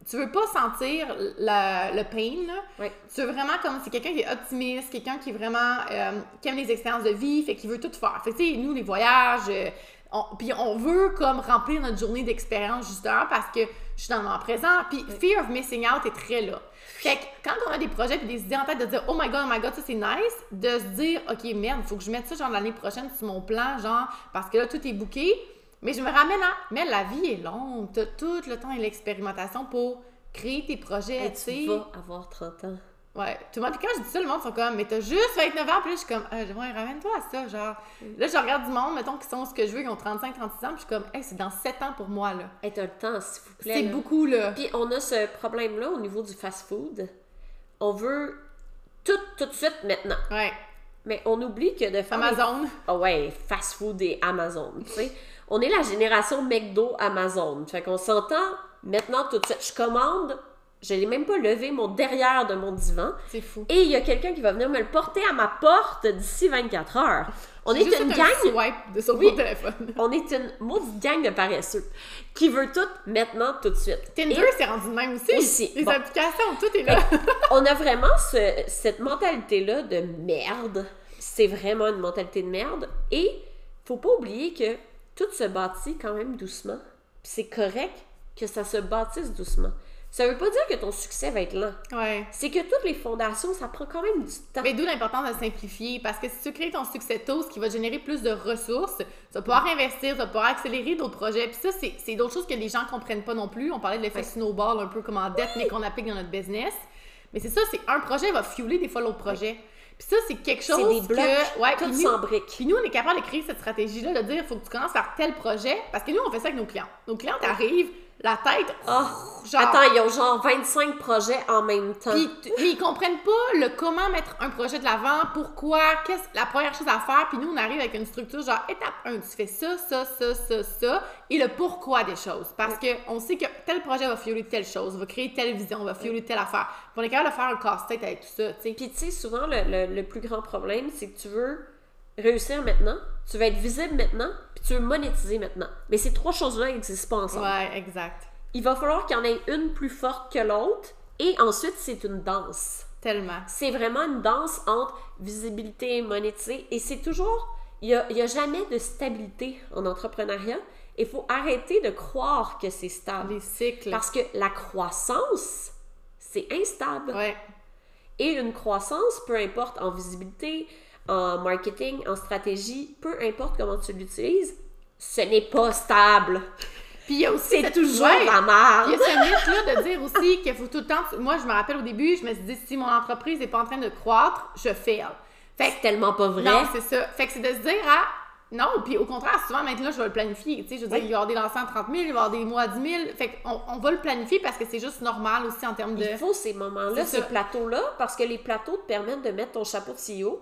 tu veux pas sentir le, le pain, là. Ouais. Tu veux vraiment comme. C'est quelqu'un qui est optimiste, quelqu'un qui est vraiment. euh, qui aime les expériences de vie, fait qu'il veut tout faire. Fait que, tu sais, nous, les voyages. On- puis on veut comme remplir notre journée d'expérience justement parce que je suis dans le moment présent. Puis fear of missing out est très là. Fait que quand on a des projets puis des idées en tête de dire oh my god, oh my god, ça c'est nice, de se dire ok merde, faut que je mette ça genre l'année prochaine sur mon plan, genre parce que là tout est booké. Mais je me ramène à mais la vie est longue, t'as tout le temps et l'expérimentation pour créer tes projets, Et tu sais. tu vas avoir 30 ans. Ouais. Tout le monde, quand je dis ça, le monde sont comme, mais t'as juste 29 ans, puis là, je suis comme, euh, ouais, ramène-toi à ça, genre. Là, je regarde du monde, mettons, qui sont ce que je veux, qui ont 35, 36 ans, puis je suis comme, hey, c'est dans 7 ans pour moi, là. Hey, t'as le temps, s'il vous plaît. C'est là. beaucoup, là. Puis on a ce problème-là au niveau du fast-food. On veut tout, tout de suite maintenant. Ouais. Mais on oublie que de faire. Amazon. Ah ouais, fast-food et Amazon, tu sais. On est la génération McDo Amazon. Fait qu'on s'entend maintenant tout de suite. Je commande, je n'ai même pas levé mon derrière de mon divan. C'est fou. Et il y a quelqu'un qui va venir me le porter à ma porte d'ici 24 heures. On est Juste une fait un gang swipe de son Oui. téléphone. on est une maudite gang de paresseux qui veut tout maintenant, tout de suite. Tinder, c'est rendu même aussi. Aussi. Les Bon. applications, tout est là. on a vraiment ce- cette mentalité-là de merde. C'est vraiment une mentalité de merde. Et faut pas oublier que tout se bâtit quand même doucement. C'est correct que ça se bâtisse doucement. Ça veut pas dire que ton succès va être lent. ouais. C'est que toutes les fondations, ça prend quand même du temps. Mais d'où l'importance de simplifier, parce que si tu crées ton succès tôt, ce qui va générer plus de ressources, tu vas pouvoir investir, tu vas pouvoir accélérer d'autres projets. Puis ça, c'est d'autres choses que les gens comprennent pas non plus. On parlait de l'effet Ouais. snowball, un peu comme en dette, mais qu'on applique dans notre business. Mais c'est ça, c'est un projet va fueler des fois l'autre projet. Puis ça, c'est quelque chose des blocs, que... Ouais, tout sans briques. Puis nous, on est capable de créer cette stratégie-là, de dire, il faut que tu commences par tel projet, parce que nous, on fait ça avec nos clients. Nos clients arrivent, la tête, Ah, genre... Attends, ils ont genre 25 projets en même temps. Puis ils comprennent pas le comment mettre un projet de l'avant, pourquoi, qu'est-ce la première chose à faire. Puis nous, on arrive avec une structure genre étape 1, tu fais ça, ça, ça, ça, ça, et le pourquoi des choses. Parce que on sait que tel projet va fioler telle chose, va créer telle vision, va fioler telle affaire. Puis on est capable de faire un casse-tête avec tout ça, tu sais. Puis tu sais, souvent, le, le- le plus grand problème, c'est que tu veux réussir maintenant, tu veux être visible maintenant, tu veux monétiser maintenant. Mais ces trois choses-là n'existent pas ensemble. Ouais, exact. Il va falloir qu'il y en ait une plus forte que l'autre, et ensuite, c'est une danse. Tellement. C'est vraiment une danse entre visibilité et monétiser, et c'est toujours... Il n'y a, a jamais de stabilité en entrepreneuriat. Il faut arrêter de croire que c'est stable. Les cycles. Parce que la croissance, c'est instable. Ouais. Et une croissance, peu importe en visibilité, en marketing, en stratégie, peu importe comment tu l'utilises, ce n'est pas stable. Puis il y a aussi C'est toujours Ouais. la merde. Il y a ce mythe-là de dire aussi qu'il faut tout le temps. Moi, je me rappelle au début, je me suis dit, si mon entreprise n'est pas en train de croître, je fail. Fait que tellement pas vrai. Non, c'est ça. Fait que c'est de se dire, ah, non, puis au contraire, souvent maintenant, je vais le planifier. Tu sais, je veux dire, il va y avoir des lancers à 30 000, il va y avoir des mois à 10 000. Fait qu'on on va le planifier parce que c'est juste normal aussi en termes de. Il faut ces moments-là, ces plateaux-là, parce que les plateaux te permettent de mettre ton chapeau de CEO,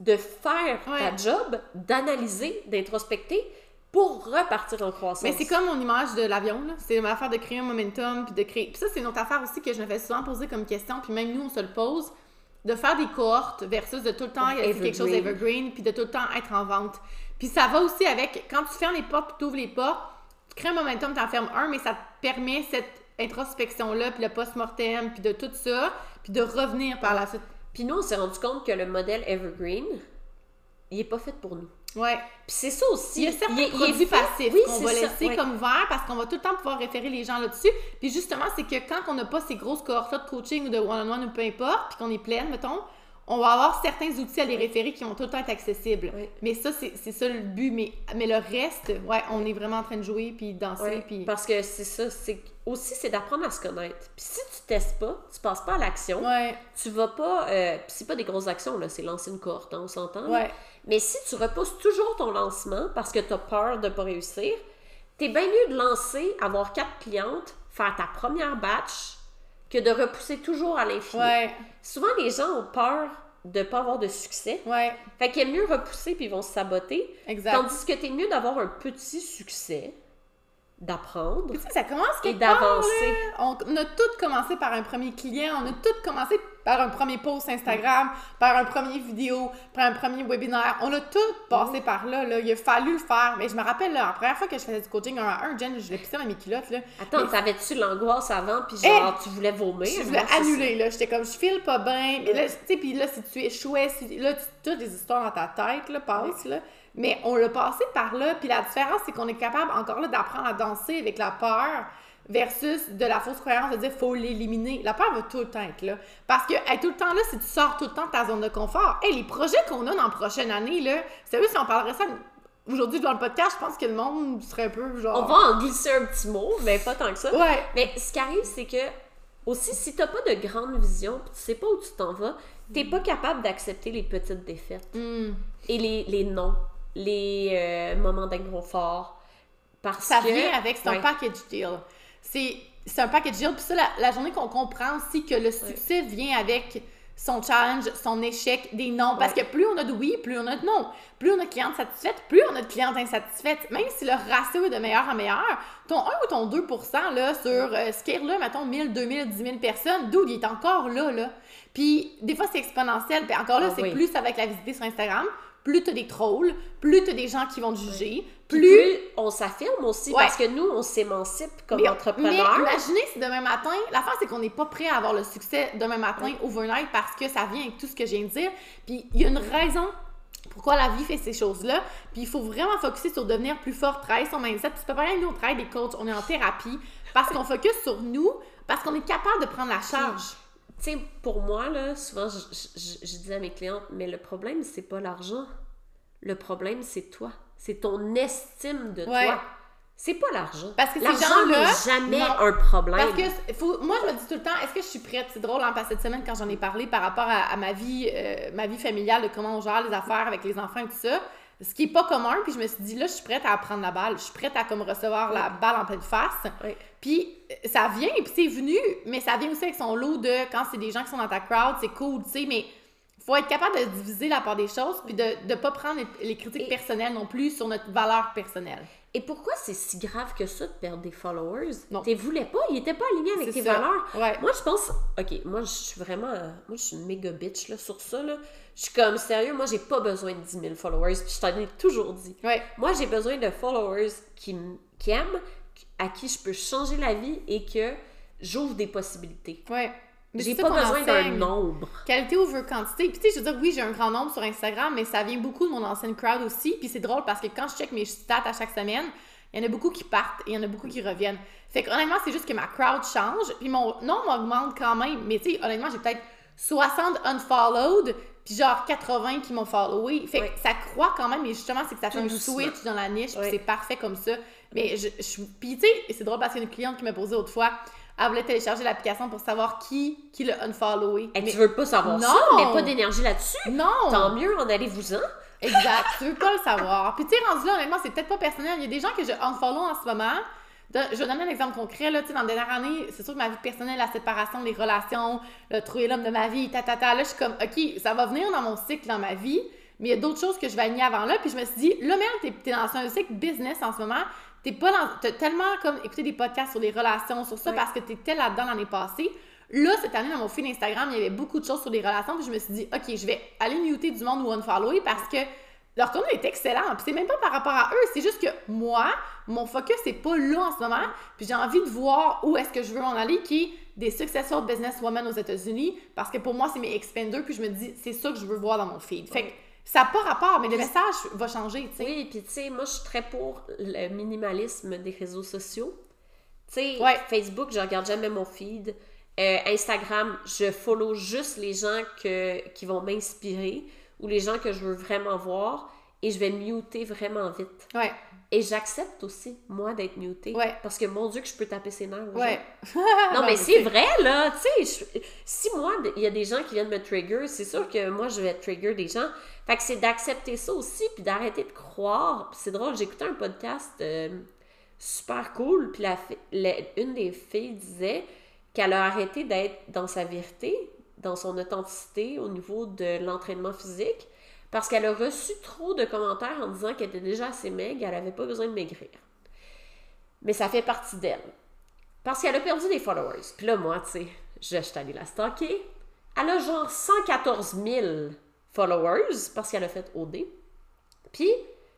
de faire ta Ouais. job, d'analyser, d'introspecter pour repartir en croissance. Mais c'est comme mon image de l'avion, là. C'est l'affaire de créer un momentum, puis de créer. Puis ça, c'est une autre affaire aussi que je me fais souvent poser comme question, puis même nous, on se le pose, de faire des cohortes versus de tout le temps, il y a quelque chose Evergreen. puis de tout le temps être en vente. Puis ça va aussi avec, quand tu fermes les portes, puis tu ouvres les portes, tu crées un momentum, tu en fermes un, mais ça te permet cette introspection-là, puis le post-mortem, puis de tout ça, puis de revenir par la suite. Puis nous, on s'est rendu compte que le modèle Evergreen, il est pas fait pour nous. Ouais. Puis c'est ça aussi. Il y a certains il il est produits fait- passifs oui, qu'on va ça, laisser ouais. comme vert parce qu'on va tout le temps pouvoir référer les gens là-dessus. Puis justement, c'est que quand on n'a pas ces grosses cohortes de coaching ou de one-on-one ou peu importe, puis qu'on est pleine, mettons, on va avoir certains outils à les référer qui vont tout le temps être accessibles. Oui. Mais ça, c'est ça le but. Mais, mais le reste, ouais, on est vraiment en train de jouer puis danser. Ouais, Puis... Parce que c'est ça, c'est aussi c'est d'apprendre à se connaître. Puis si tu testes pas, tu passes pas à l'action, Ouais, tu vas pas. euh, c'est pas des grosses actions là, c'est lancer une cohorte, hein, on s'entend. ouais. Mais si tu repousses toujours ton lancement parce que tu as peur de pas réussir, t'es bien mieux de lancer, avoir quatre clientes, faire ta première batch, que de repousser toujours à l'infini. Ouais, Souvent les gens ont peur de pas avoir de succès. ouais, Fait qu'il est mieux repousser puis ils vont se saboter. exact. Tandis que t'es mieux d'avoir un petit succès, d'apprendre Puis tu sais, ça commence et d'avancer. On, on a tout commencé par un premier client, on a tout commencé par un premier post Instagram, par un premier vidéo, par un premier webinaire. On a tout passé par là, là. Il a fallu le faire. Mais je me rappelle, là, la première fois que je faisais du coaching un à un, Jen, je l'ai pissé dans mes culottes, là. Attends, Mais- t'avais-tu l'angoisse avant puis genre tu voulais vomir? je voulais annuler, là. J'étais comme, je file pas bien. Mais là, tu sais, puis là, si tu échouais, si, là, tu, toutes les histoires dans ta tête, là, passent, là. Mais on l'a passé par là. Puis la différence, c'est qu'on est capable encore là d'apprendre à danser avec la peur versus de la fausse croyance de dire faut l'éliminer. La peur va tout le temps être là. Parce que hey, tout le temps là, si tu sors tout le temps de ta zone de confort, hey, les projets qu'on a dans la prochaine année, là, sérieux, si on parlerait ça aujourd'hui dans le podcast, je pense que le monde serait un peu genre. On va en glisser un petit mot, mais pas tant que ça. Ouais. Mais ce qui arrive, c'est que aussi, si t'as pas de grande vision, puis tu sais pas où tu t'en vas, t'es pas capable d'accepter les petites défaites. Hmm. Et les, les non, les euh, moments d'inconfort. Parce Ça que... vient avec, c'est un package deal. C'est c'est un package deal. Puis ça, la, la journée qu'on comprend aussi que le succès vient avec son challenge, son échec, des non. Parce que plus on a de oui, plus on a de non. Plus on a de clientes satisfaites, plus on a de clientes insatisfaites. Même si le ratio est de meilleur en meilleur, ton 1 ou ton 2 là, sur euh, ce qui est là, mettons 1000, 2000, 10 000 personnes, d'où il est encore là, là. Puis des fois, c'est exponentiel. Puis encore là, Ah c'est oui. plus avec la visiter sur Instagram, plus t'as des trolls, plus t'as des gens qui vont te juger, plus... plus on s'affirme aussi, Ouais. parce que nous, on s'émancipe comme Mais- entrepreneurs. Mais imaginez si demain matin, l'affaire c'est qu'on n'est pas prêt à avoir le succès demain matin, overnight, parce que ça vient avec tout ce que je viens de dire. Puis il y a une raison pourquoi la vie fait ces choses-là. Puis il faut vraiment focuser sur devenir plus fort, travailler son mindset. Puis c'est pas pareil, nous on travaille des coachs, on est en thérapie, parce qu'on focus sur nous, parce qu'on est capable de prendre la charge. Tu sais, pour moi, là, souvent, je, je, je dis à mes clientes, mais le problème, c'est pas l'argent. Le problème, c'est toi. C'est ton estime de Ouais. toi. C'est pas l'argent. Parce que l'argent n'est jamais non. un problème. Parce que faut, moi, je me dis tout le temps, est-ce que je suis prête? C'est drôle, hein, parce que cette semaine, quand j'en ai parlé par rapport à, à ma vie euh, ma vie familiale, de comment on gère les affaires avec les enfants et tout ça, ce qui est pas commun, puis je me suis dit, là, je suis prête à prendre la balle. Je suis prête à comme recevoir la balle en pleine face. Oui. Puis ça vient, puis c'est venu, mais ça vient aussi avec son lot de, quand c'est des gens qui sont dans ta crowd, c'est cool, tu sais, mais faut être capable de diviser la part des choses, puis de ne pas prendre les, les critiques Et- personnelles non plus sur notre valeur personnelle. Et pourquoi c'est si grave que ça de perdre des followers? Non. T'es voulais pas, ils étaient pas alignés avec tes ça. valeurs. Ouais. Moi, je pense, ok, moi, je suis vraiment, moi, je suis une méga bitch, là, sur ça, là. Je suis comme, sérieux, moi, j'ai pas besoin de 10 000 followers, puis je t'en ai toujours dit. Ouais. Moi, j'ai besoin de followers qui, qui aiment, à qui je peux changer la vie et que j'ouvre des possibilités. Ouais. J'ai pas besoin d'un nombre. Qualité over quantité. Puis tu sais, je veux dire, oui, j'ai un grand nombre sur Instagram, mais ça vient beaucoup de mon ancienne crowd aussi. Puis c'est drôle parce que quand je check mes stats à chaque semaine, il y en a beaucoup qui partent et il y en a beaucoup qui reviennent. Fait que honnêtement, c'est juste que ma crowd change. Puis mon nombre augmente quand même. Mais tu sais, honnêtement, j'ai peut-être 60 unfollowed, puis genre 80 qui m'ont followé. Fait que ça croît quand même, mais justement, c'est que ça fait un switch dans la niche, puis Ouais. c'est parfait comme ça. Mais je, je puis tu sais, c'est drôle parce qu'il y a une cliente qui m'a posé autrefois, elle voulait télécharger l'application pour savoir qui, qui l'a unfollowé. Et Mais- tu veux pas savoir Non! ça, mais pas d'énergie là-dessus? non! Tant mieux, en allez-vous-en. Exact, tu veux pas le savoir. Puis tu sais, rendu là, honnêtement, c'est peut-être pas personnel. Il y a des gens que je unfollow en ce moment. Je vais donner un exemple concret, là, dans la dernière année, c'est sûr que ma vie personnelle, la séparation, les relations, le trouver l'homme de ma vie, ta, ta, ta, là, je suis comme, OK, ça va venir dans mon cycle, dans ma vie, mais il y a d'autres choses que je vais aligner avant là, puis je me suis dit, là, même, t'es, t'es dans un cycle business en ce moment, t'es pas dans, t'as tellement, comme, écouté des podcasts sur les relations, sur ça, parce que t'étais là-dedans l'année passée. Là, cette année, dans mon fil Instagram, il y avait beaucoup de choses sur les relations, puis je me suis dit, OK, je vais aller muter du monde ou unfollower parce que leur contenu est excellent. Puis c'est même pas par rapport à eux, c'est juste que moi, mon focus c'est pas là en ce moment. Puis j'ai envie de voir où est-ce que je veux en aller, qui est des successful businesswomen aux États-Unis, parce que pour moi c'est mes expanders. Puis je me dis, c'est ça que je veux voir dans mon feed. Fait que ça n'a pas rapport, mais le message va changer, tu sais. Oui, puis tu sais, moi, je suis très pour le minimalisme des réseaux sociaux. Tu sais, Ouais. Facebook, je regarde jamais mon feed. Euh, Instagram, je follow juste les gens que, qui vont m'inspirer ou les gens que je veux vraiment voir et je vais muter vraiment vite. Ouais, Et j'accepte aussi, moi, d'être mutée. Ouais. Parce que, mon Dieu, que je peux taper ses nerfs ouais. Non, mais c'est vrai, là. Tu sais, je- si moi, il y a des gens qui viennent me trigger, c'est sûr que moi, je vais trigger des gens. Fait que c'est d'accepter ça aussi, puis d'arrêter de croire. C'est drôle, j'écoutais un podcast euh, super cool, puis la, fi- la- une des filles disait qu'elle a arrêté d'être dans sa vérité, dans son authenticité au niveau de l'entraînement physique, parce qu'elle a reçu trop de commentaires en disant qu'elle était déjà assez maigre, elle avait pas besoin de maigrir. Mais ça fait partie d'elle. Parce qu'elle a perdu des followers. Puis là, moi, tu sais, je allée la stalker. Elle a genre 114 000 followers parce qu'elle a fait OD. Puis,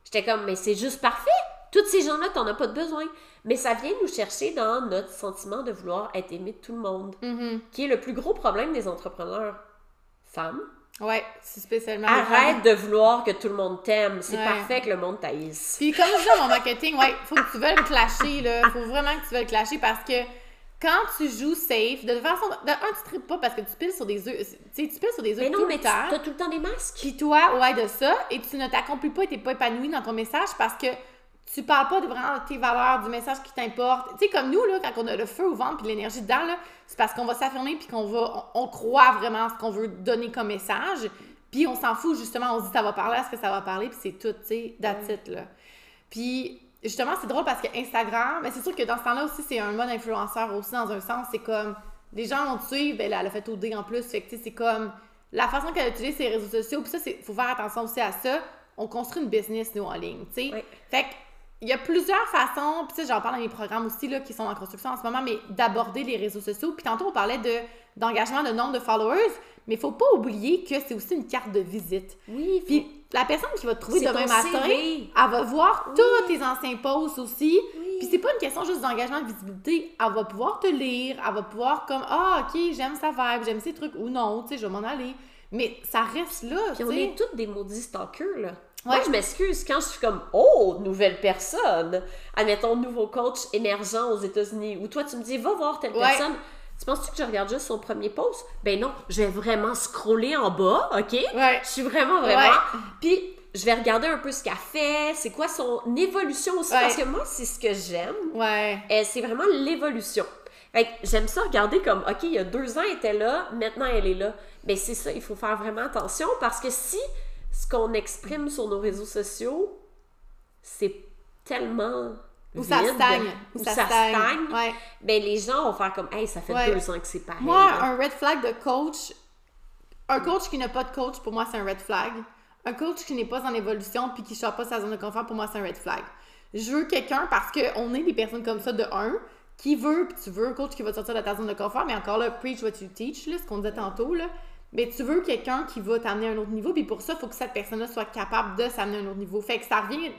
j'étais comme, mais c'est juste parfait. Tous ces gens-là, t'en as pas de besoin. Mais ça vient nous chercher dans notre sentiment de vouloir être aimé de tout le monde, Mhm. qui est le plus gros problème des entrepreneurs femmes. Ouais, c'est spécialement. Arrête de vouloir que tout le monde t'aime. C'est Ouais. parfait que le monde t'haïsse. Puis comme je dis dans mon marketing, ouais, faut que tu veuilles le clasher, là. Faut vraiment que tu veuilles le clasher parce que quand tu joues safe, de toute façon, de un, tu tripes pas parce que tu piles sur des œufs. Tu sais, tu piles sur des œufs Mais tout non, mais le tu temps. as tout le temps des masques. Puis toi, ouais, de ça, et tu ne t'accomplis pas et t'es pas épanoui dans ton message parce que tu parles pas de vraiment de tes valeurs, du message qui t'importe. Tu sais, comme nous, là, quand on a le feu au ventre puis l'énergie dedans, là, c'est parce qu'on va s'affirmer puis qu'on va, on, croit vraiment ce qu'on veut donner comme message. Puis on s'en fout, justement, on se dit ça va parler à ce que ça va parler, puis c'est tout, tu sais, it, là. Puis justement, c'est drôle parce que Instagram, mais c'est sûr que dans ce temps-là aussi, c'est un mode influenceur aussi, dans un sens, c'est comme, les gens vont te suivre, ben là, elle a fait OD en plus, fait que, tu sais, c'est comme, la façon qu'elle utilise ses réseaux sociaux, puis ça, il faut faire attention aussi à ça, on construit une business, nous, en ligne, tu sais. Fait que, il y a plusieurs façons, puis j'en parle dans mes programmes aussi, là, qui sont en construction en ce moment, mais d'aborder les réseaux sociaux. Puis tantôt, on parlait de, d'engagement, de nombre de followers, mais il faut pas oublier que c'est aussi une carte de visite. Oui. Puis la personne qui va te trouver demain matin, elle va voir tous tes anciens posts aussi. Oui. Puis c'est pas une question juste d'engagement, de visibilité. Elle va pouvoir te lire, elle va pouvoir comme, ah, OK, j'aime sa vibe, j'aime ces trucs, ou non, tu sais, je vais m'en aller. Mais ça reste là, Puis on est toutes des maudits stalkers, là. Moi, je m'excuse quand je suis comme Oh, nouvelle personne. Admettons, nouveau coach émergent aux États-Unis. Ou toi, tu me dis Va voir telle personne. Tu penses-tu que je regarde juste son premier post? Ben non, je vais vraiment scroller en bas, OK? Ouais. Je suis vraiment, vraiment. Puis, je vais regarder un peu ce qu'elle fait, c'est quoi son évolution aussi, parce que moi, c'est ce que j'aime. Ouais. Euh, c'est vraiment l'évolution. J'aime ça regarder comme, OK, il y a deux ans, elle était là, maintenant, elle est là. Mais c'est ça, il faut faire vraiment attention, parce que si ce qu'on exprime sur nos réseaux sociaux, c'est tellement ou ça stagne. Ou ça, stagne. Ouais. Ben, les gens vont faire comme, hey, ça fait deux ans que c'est pareil. Moi, un red flag de coach, un coach qui n'a pas de coach, pour moi, c'est un red flag. Un coach qui n'est pas en évolution puis qui ne sort pas sa zone de confort, pour moi, c'est un red flag. Je veux quelqu'un parce qu'on est des personnes comme ça de un, qui veut, puis tu veux un coach qui va sortir de ta zone de confort, mais encore là, preach what you teach, là, ce qu'on disait tantôt, là. Mais tu veux quelqu'un qui va t'amener à un autre niveau, puis pour ça, il faut que cette personne-là soit capable de s'amener à un autre niveau. Fait que ça revient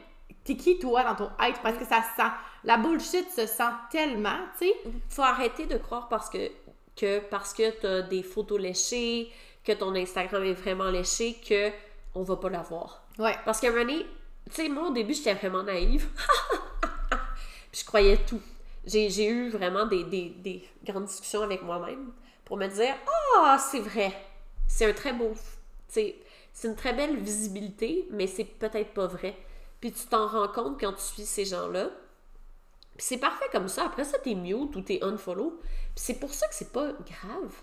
t'es qui toi dans ton être? Parce que ça sent. La bullshit se sent tellement tu sais. Faut arrêter de croire parce que que parce que t'as des photos léchées que ton Instagram est vraiment léché que on va pas l'avoir. Ouais. Parce que René tu sais moi au début j'étais vraiment naïve. Puis je croyais tout. J'ai eu vraiment des, des, des, grandes discussions avec moi-même pour me dire ah c'est vrai c'est un très beau c'est une très belle visibilité mais c'est peut-être pas vrai puis tu t'en rends compte quand tu suis ces gens-là. Puis c'est parfait comme ça. Après ça, t'es mute ou t'es unfollow. Puis c'est pour ça que c'est pas grave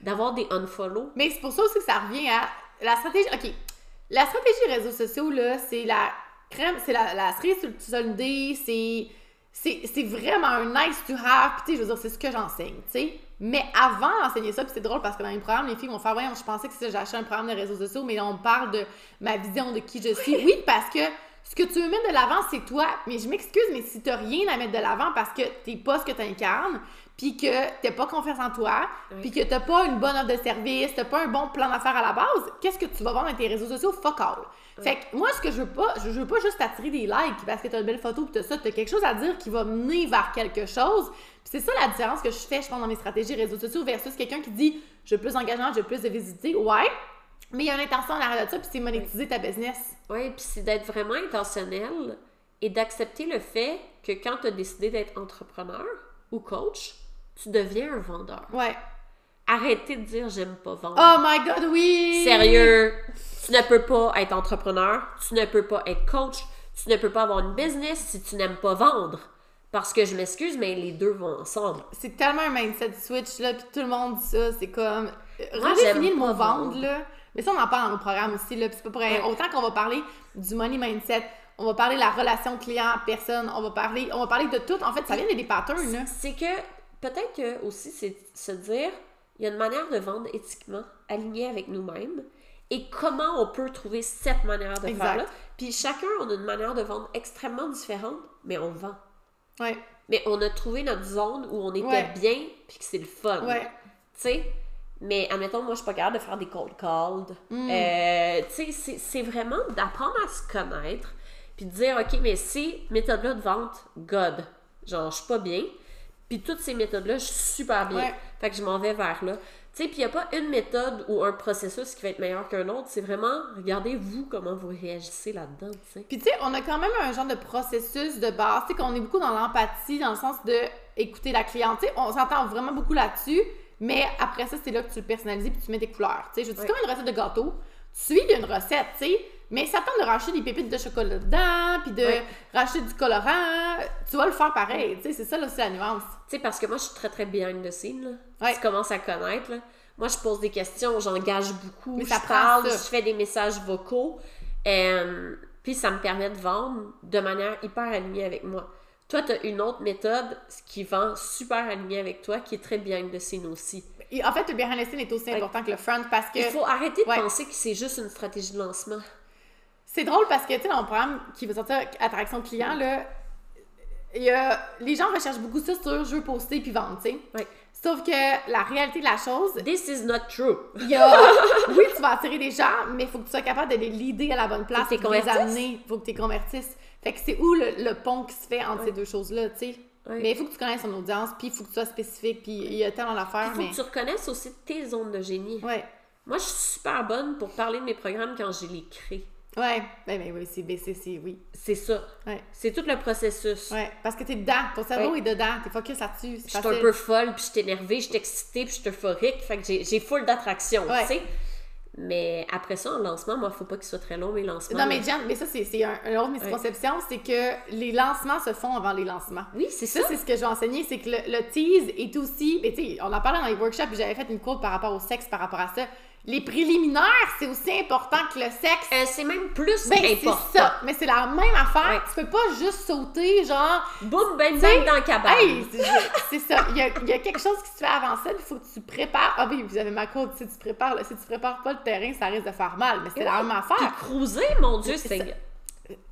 d'avoir des unfollow. Mais c'est pour ça aussi que ça revient à la stratégie. OK. La stratégie réseaux sociaux, là, c'est la crème, c'est la, la cerise solidée, c'est. C'est vraiment un nice to have. Puis, tu sais, je veux dire, c'est ce que j'enseigne, tu sais. Mais avant d'enseigner ça, puis c'est drôle parce que dans les programmes, les filles vont faire, voyons, je pensais que j'ai acheté un programme de réseaux sociaux, mais là, on parle de ma vision de qui je suis. Oui, parce que ce que tu veux mettre de l'avant, c'est toi. Mais je m'excuse, mais si tu n'as rien à mettre de l'avant parce que tu n'es pas ce que tu incarnes, puis que tu n'as pas confiance en toi, puis que tu n'as pas une bonne offre de service, tu n'as pas un bon plan d'affaires à la base, qu'est-ce que tu vas vendre dans tes réseaux sociaux? Fuck all. Fait que moi, ce que je veux pas, je veux pas juste attirer des likes parce que tu as une belle photo puis tu ça, tu as quelque chose à dire qui va mener vers quelque chose. c'est ça la différence que je fais, je pense, dans mes stratégies réseaux sociaux versus quelqu'un qui dit je veux plus d'engagement, je veux plus de visibilité. Ouais, mais il y a une intention en arrière de ça, puis c'est monétiser ta business. Oui, puis c'est d'être vraiment intentionnel et d'accepter le fait que quand tu as décidé d'être entrepreneur ou coach, tu deviens un vendeur. Ouais. Arrêtez de dire j'aime pas vendre. Oh my god, oui! Sérieux, tu ne peux pas être entrepreneur, tu ne peux pas être coach, tu ne peux pas avoir une business si tu n'aimes pas vendre. Parce que je m'excuse, mais les deux vont ensemble. C'est tellement un mindset switch, là, puis tout le monde dit ça. C'est comme. Redéfinir le mot vendre, là. Mais ça, on en parle dans nos programmes aussi, là. c'est pas pour Autant qu'on va parler du money mindset, on va parler de la relation client-personne, on va parler on va parler de tout. En fait, ça vient des patterns, là. C'est que, peut-être que aussi, c'est se dire, il y a une manière de vendre éthiquement, alignée avec nous-mêmes, et comment on peut trouver cette manière de faire là. Puis chacun, on a une manière de vendre extrêmement différente, mais on vend. Ouais. Mais on a trouvé notre zone où on était bien, puis que c'est le fun. Ouais. Tu sais? Mais admettons, moi, je suis pas capable de faire des cold calls. Mm. Euh, tu sais, c'est vraiment d'apprendre à se connaître, puis de dire, OK, mais ces méthodes-là de vente, God, genre, je suis pas bien. Puis toutes ces méthodes-là, je suis super bien. Fait que je m'en vais vers là. Tu sais, puis il n'y a pas une méthode ou un processus qui va être meilleur qu'un autre. C'est vraiment, regardez vous comment vous réagissez là-dedans, tu sais. Puis tu sais, on a quand même un genre de processus de base. Tu sais, qu'on est beaucoup dans l'empathie, dans le sens de écouter la cliente. Tu sais, on s'entend vraiment beaucoup là-dessus. Mais après ça, c'est là que tu le personnalises puis tu mets des couleurs. Tu sais, je dis, comme une recette de gâteau. Tu suis une recette, tu sais, mais ça tente de racheter des pépites de chocolat dedans, puis de Ouais. racheter du colorant, tu vas le faire pareil. Tu sais, c'est ça, là, c'est la nuance. Tu sais, parce que moi, je suis très, très behind the scene, là. Tu commences à connaître, là. Moi, je pose des questions, j'engage beaucoup, Mais je ça parle, ça. je fais des messages vocaux. euh, puis ça me permet de vendre de manière hyper alignée avec moi. Toi, tu as une autre méthode qui vend super alignée avec toi, qui est très behind the scene aussi. Et en fait, le behind the scene est aussi Ouais. important que le front parce que Il faut arrêter de Ouais. penser que c'est juste une stratégie de lancement. C'est drôle parce que, tu sais, dans mon programme qui va sortir Attraction client, là, il y a, les gens recherchent beaucoup ça sur je veux poster puis vendre, tu sais. Ouais. Sauf que la réalité de la chose, This is not true. y a, oui, tu vas attirer des gens, mais il faut que tu sois capable de les leader à la bonne place, Faut que tu les amener, faut que tu les convertisses. Fait que c'est où le, le pont qui se fait entre ces deux choses-là, tu sais. Ouais. Mais il faut que tu connaisses ton audience, puis il faut que tu sois spécifique, puis il y a tellement d'affaires, Il faut mais... que tu reconnaisses aussi tes zones de génie. Ouais, Moi, je suis super bonne pour parler de mes programmes quand je les crée. Ouais, ben, ben oui, c'est BCC, oui. C'est ça. Ouais. C'est tout le processus. Ouais, parce que t'es dedans, ton cerveau Ouais. est dedans, t'es focus là-dessus, Je suis un peu folle, puis je suis énervée, je suis excitée, puis je suis euphorique. Fait que j'ai j'ai full d'attraction, Ouais. tu sais. Mais après ça, en lancement, moi, faut pas qu'il soit très long, mes lancements. Non, mais. Jen, mais ça, c'est un, une autre misconception, c'est que les lancements se font avant les lancements. Oui, c'est ça. Ça, c'est ce que je vais enseigner, c'est que le, le tease est aussi. Mais tu sais, on en parlait dans les workshops, j'avais fait une quote par rapport au sexe, par rapport à ça. Les préliminaires, c'est aussi important que le sexe. Euh, c'est même plus Ben, c'est important. ça. Mais c'est la même affaire. Ouais. Tu peux pas juste sauter, genre. Boum, sais, bang dans le cabane. Hey, c'est c'est ça. Il y, a, il y a quelque chose qui se fait avant ça, il faut que tu prépares. Ah oui, vous avez ma quote. Si tu prépares, là, si tu prépares pas le terrain, ça risque de faire mal. Mais c'est la même Puis affaire. cruiser, mon Dieu, C'est c'est...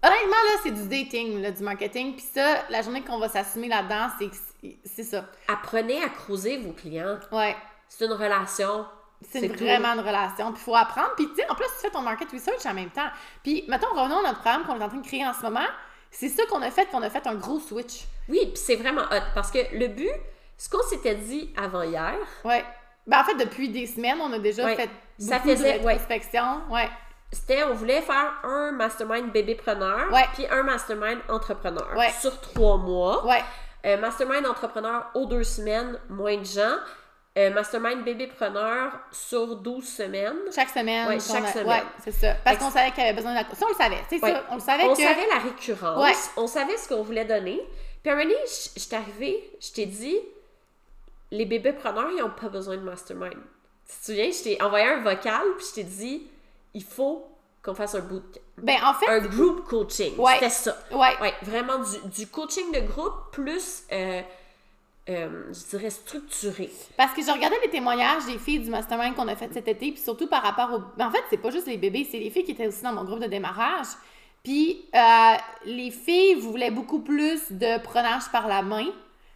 Honnêtement, là, c'est du dating, là, du marketing. Puis ça, la journée qu'on va s'assumer là-dedans, c'est c'est- c'est ça. Apprenez à cruiser vos clients. Ouais. C'est une relation. C'est tout. vraiment une relation. Puis il faut apprendre. Puis tu sais, en plus, tu fais ton market research en même temps. Puis mettons, revenons à notre programme qu'on est en train de créer en ce moment. C'est ça qu'on a fait, qu'on a fait un gros switch. Oui, puis c'est vraiment hot. Parce que le but, ce qu'on s'était dit avant hier, Ouais. Ben en fait, depuis des semaines, on a déjà Ouais. fait Ça beaucoup faisait- de rétrospection. Ouais. c'était on voulait faire un mastermind bébépreneur, Ouais. puis un mastermind entrepreneur Ouais. sur trois mois. Ouais. Euh, mastermind entrepreneur aux deux semaines, moins de gens. Euh, mastermind bébépreneur sur 12 semaines. Chaque semaine. Qu'on chaque a- semaine. Ouais, c'est ça. Parce qu'on savait qu'il y avait besoin de la... Ça, on le savait. Ouais. ça, on le savait on que... savait la récurrence, Ouais. on savait ce qu'on voulait donner. Puis à je je t'ai arrivé, je t'ai dit, les bébépreneurs, ils n'ont pas besoin de mastermind. Tu te souviens, je t'ai envoyé un vocal, puis je t'ai dit, il faut qu'on fasse un bootcamp. Ben en fait... Un group coaching. Ouais. C'était ça. Ouais. Ouais, vraiment du, du coaching de groupe plus, euh, euh, je dirais, structuré. Parce que je regardais les témoignages des filles du mastermind qu'on a fait cet été, puis surtout par rapport au... ben, en fait, c'est pas juste les bébés, c'est les filles qui étaient aussi dans mon groupe de démarrage. Puis euh, les filles voulaient beaucoup plus de prenage par la main.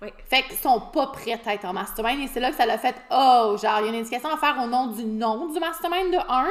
Ouais. Fait qu'elles sont pas prêtes à être en mastermind. Et c'est là que ça l'a fait « Oh! » Genre, il y a une indication à faire au nom du nom du mastermind de 1,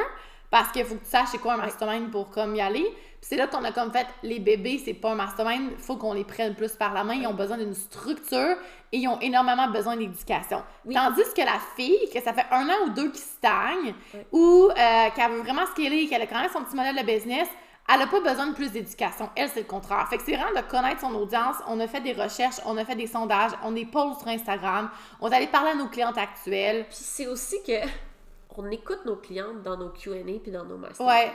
parce qu'il faut que tu saches c'est quoi un mastermind pour comme y aller. Puis c'est là qu'on a comme fait « Les bébés, c'est pas un mastermind, faut qu'on les prenne plus par la main. Ils ont besoin d'une structure et ils ont énormément besoin d'éducation. Oui. Tandis que la fille, que ça fait un an ou deux qui stagne, ou euh, qu'elle veut vraiment scaler, qu'elle a quand même son petit modèle de business, elle n'a pas besoin de plus d'éducation. Elle, c'est le contraire. Fait que c'est vraiment de connaître son audience. On a fait des recherches, on a fait des sondages, on est poll sur Instagram, on est allé parler à nos clientes actuelles. Puis c'est aussi que on écoute nos clientes dans nos Q&A puis dans nos masters. Ouais,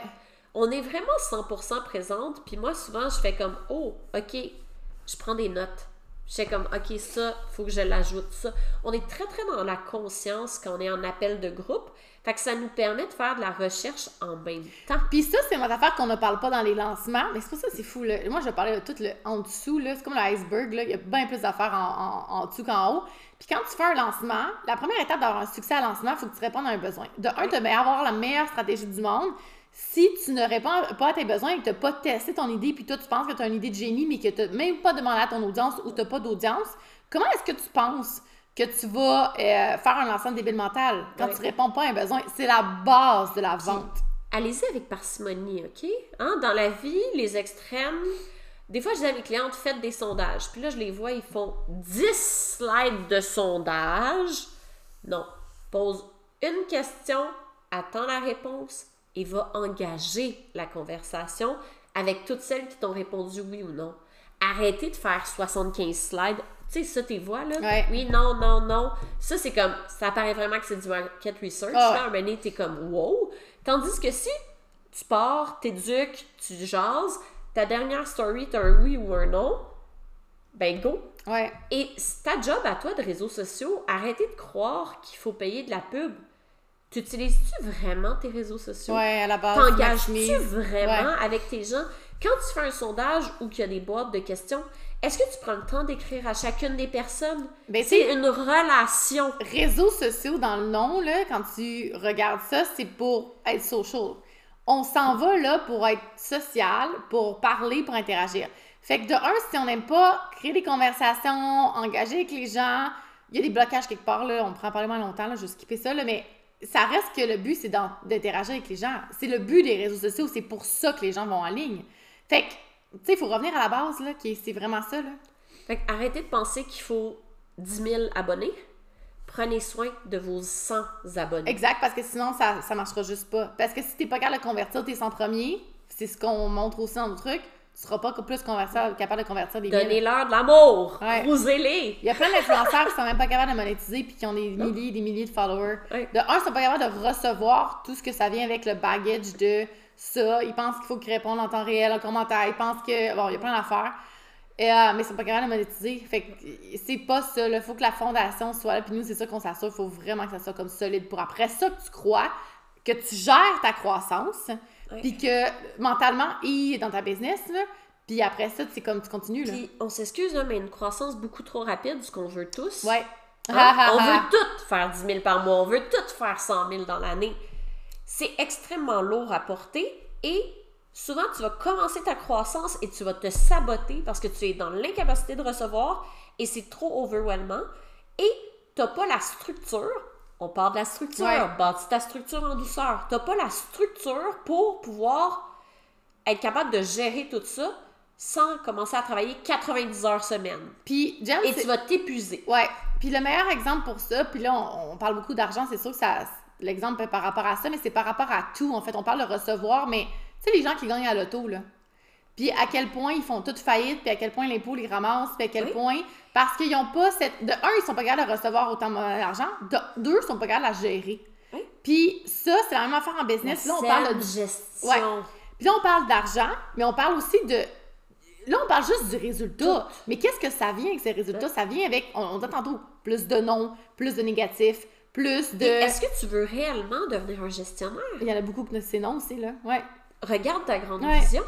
On est vraiment 100% présente, puis moi, souvent, je fais comme, oh, OK, je prends des notes. Je fais comme, OK, ça, faut que je l'ajoute, ça. On est très, très dans la conscience quand on est en appel de groupe. Fait que ça nous permet de faire de la recherche en même temps. Puis ça, c'est une affaire qu'on ne parle pas dans les lancements. Mais c'est pour ça c'est fou. Là. Moi, je parlais de tout le en dessous. C'est comme l'iceberg. Il y a bien plus d'affaires en, en, en dessous qu'en haut. Puis quand tu fais un lancement, la première étape d'avoir un succès à lancement, il faut que tu répondes à un besoin. De un, tu vas avoir la meilleure stratégie du monde. Si tu ne réponds pas à tes besoins et que tu n'as pas testé ton idée, puis toi, tu penses que tu as une idée de génie, mais que tu n'as même pas demandé à ton audience ou tu n'as pas d'audience, comment est-ce que tu penses que tu vas euh, faire un lancement de débile mental quand tu réponds pas à un besoin? C'est la base de la vente. Allez-y avec parcimonie, OK? Hein? Dans la vie, les extrêmes, des fois, je dis à mes clientes, faites des sondages. Puis là, je les vois, ils font 10 slides de sondage. Non. Pose une question, attends la réponse et va engager la conversation avec toutes celles qui t'ont répondu oui ou non. Arrêtez de faire 75 slides. Tu sais, ça, tes voix, là? Ouais. Oui, non, non, non. Ça, c'est comme, ça paraît vraiment que c'est du market research. Ouais. là, un moment donné, t'es comme, wow. Tandis que si tu pars, t'éduques, tu jases, ta dernière story, t'as un oui ou un non, ben go. Ouais. Et c'est ta job à toi de réseaux sociaux, arrêtez de croire qu'il faut payer de la pub. Tu utilises-tu vraiment tes réseaux sociaux? Ouais, à la base. T'engages-tu vraiment Ouais. avec tes gens? Quand tu fais un sondage ou qu'il y a des boîtes de questions, est-ce que tu prends le temps d'écrire à chacune des personnes? Ben, c'est une relation. Réseaux sociaux dans le nom, là, quand tu regardes ça, c'est pour être social. On s'en va là pour être social, pour parler, pour interagir. Fait que de un, si on n'aime pas créer des conversations, engager avec les gens, il y a des blocages quelque part, là, on prend pas vraiment longtemps, là, je vais skipper ça, là, mais ça reste que le but, c'est d'interagir avec les gens. C'est le but des réseaux sociaux, c'est pour ça que les gens vont en ligne. Fait que, tu sais, il faut revenir à la base, là, qui est- c'est vraiment ça, là. Fait que arrêtez de penser qu'il faut 10 000 abonnés. Prenez soin de vos 100 abonnés. Exact, parce que sinon, ça, ça marchera juste pas. Parce que si t'es pas capable de convertir tes 100 premiers, c'est ce qu'on montre aussi dans nos trucs, tu seras pas plus capable de convertir des 1000. Donnez-leur de l'amour. Ouais. Crousez-les. Il y a plein d'influenceurs qui sont même pas capables de monétiser puis qui ont des milliers et des milliers de followers. Ouais. De un, ils sont pas capables de recevoir tout ce que ça vient avec le baggage de ça. Ils pensent qu'il faut qu'ils répondent en temps réel, en commentaire. Ils pensent que. Bon, il y a plein d'affaires. Et, euh, mais ils sont pas capables de monétiser. Fait que c'est pas ça. Il faut que la fondation soit là. Puis nous, c'est ça qu'on s'assure. Il faut vraiment que ça soit comme solide pour après ça que tu crois, que tu gères ta croissance. Puis que mentalement et dans ta business, là, puis après ça, c'est comme tu continues. Là. Puis on s'excuse, là, mais une croissance beaucoup trop rapide, ce qu'on veut tous. Ouais. Hein? on veut tout faire 10 000 par mois, on veut tout faire 100 000 dans l'année. C'est extrêmement lourd à porter et souvent tu vas commencer ta croissance et tu vas te saboter parce que tu es dans l'incapacité de recevoir et c'est trop overwhelmant et tu n'as pas la structure. On parle de la structure, Ouais. bâtis ta structure en douceur. Tu n'as pas la structure pour pouvoir être capable de gérer tout ça sans commencer à travailler 90 heures semaine. Puis, Et tu vas t'épuiser. Ouais. Puis le meilleur exemple pour ça, puis là, on, on parle beaucoup d'argent, c'est sûr que ça, l'exemple est par rapport à ça, mais c'est par rapport à tout. En fait, on parle de recevoir, mais tu sais, les gens qui gagnent à l'auto, là. Puis à quel point ils font toute faillite, puis à quel point l'impôt les ramasse, puis à quel Oui. point. Parce qu'ils n'ont pas cette. De un, ils sont pas capables de recevoir autant d'argent. De deux, ils sont pas capables de la gérer. Puis ça, c'est la même affaire en business. Là, on parle de gestion. Ouais. puis là, on parle d'argent, mais on parle aussi de. Là, on parle juste du résultat. Mais qu'est-ce que ça vient avec ces résultats? Ça vient avec, on, on dit tantôt, plus de non, plus de négatifs, plus de. Est-ce que tu veux réellement devenir un gestionnaire? Il y en a beaucoup que c'est non aussi, là. Ouais. Regarde ta grande Ouais. vision.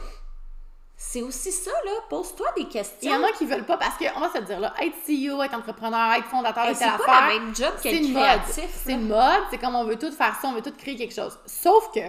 C'est aussi ça, là. Pose-toi des questions. Il y en a qui veulent pas parce que, on va se dire, là, être CEO, être entrepreneur, être fondateur Hey, de c'est pas la même job c'est qu'être une mode. créatif. C'est une mode, c'est comme on veut tout faire ça, on veut tout créer quelque chose. Sauf que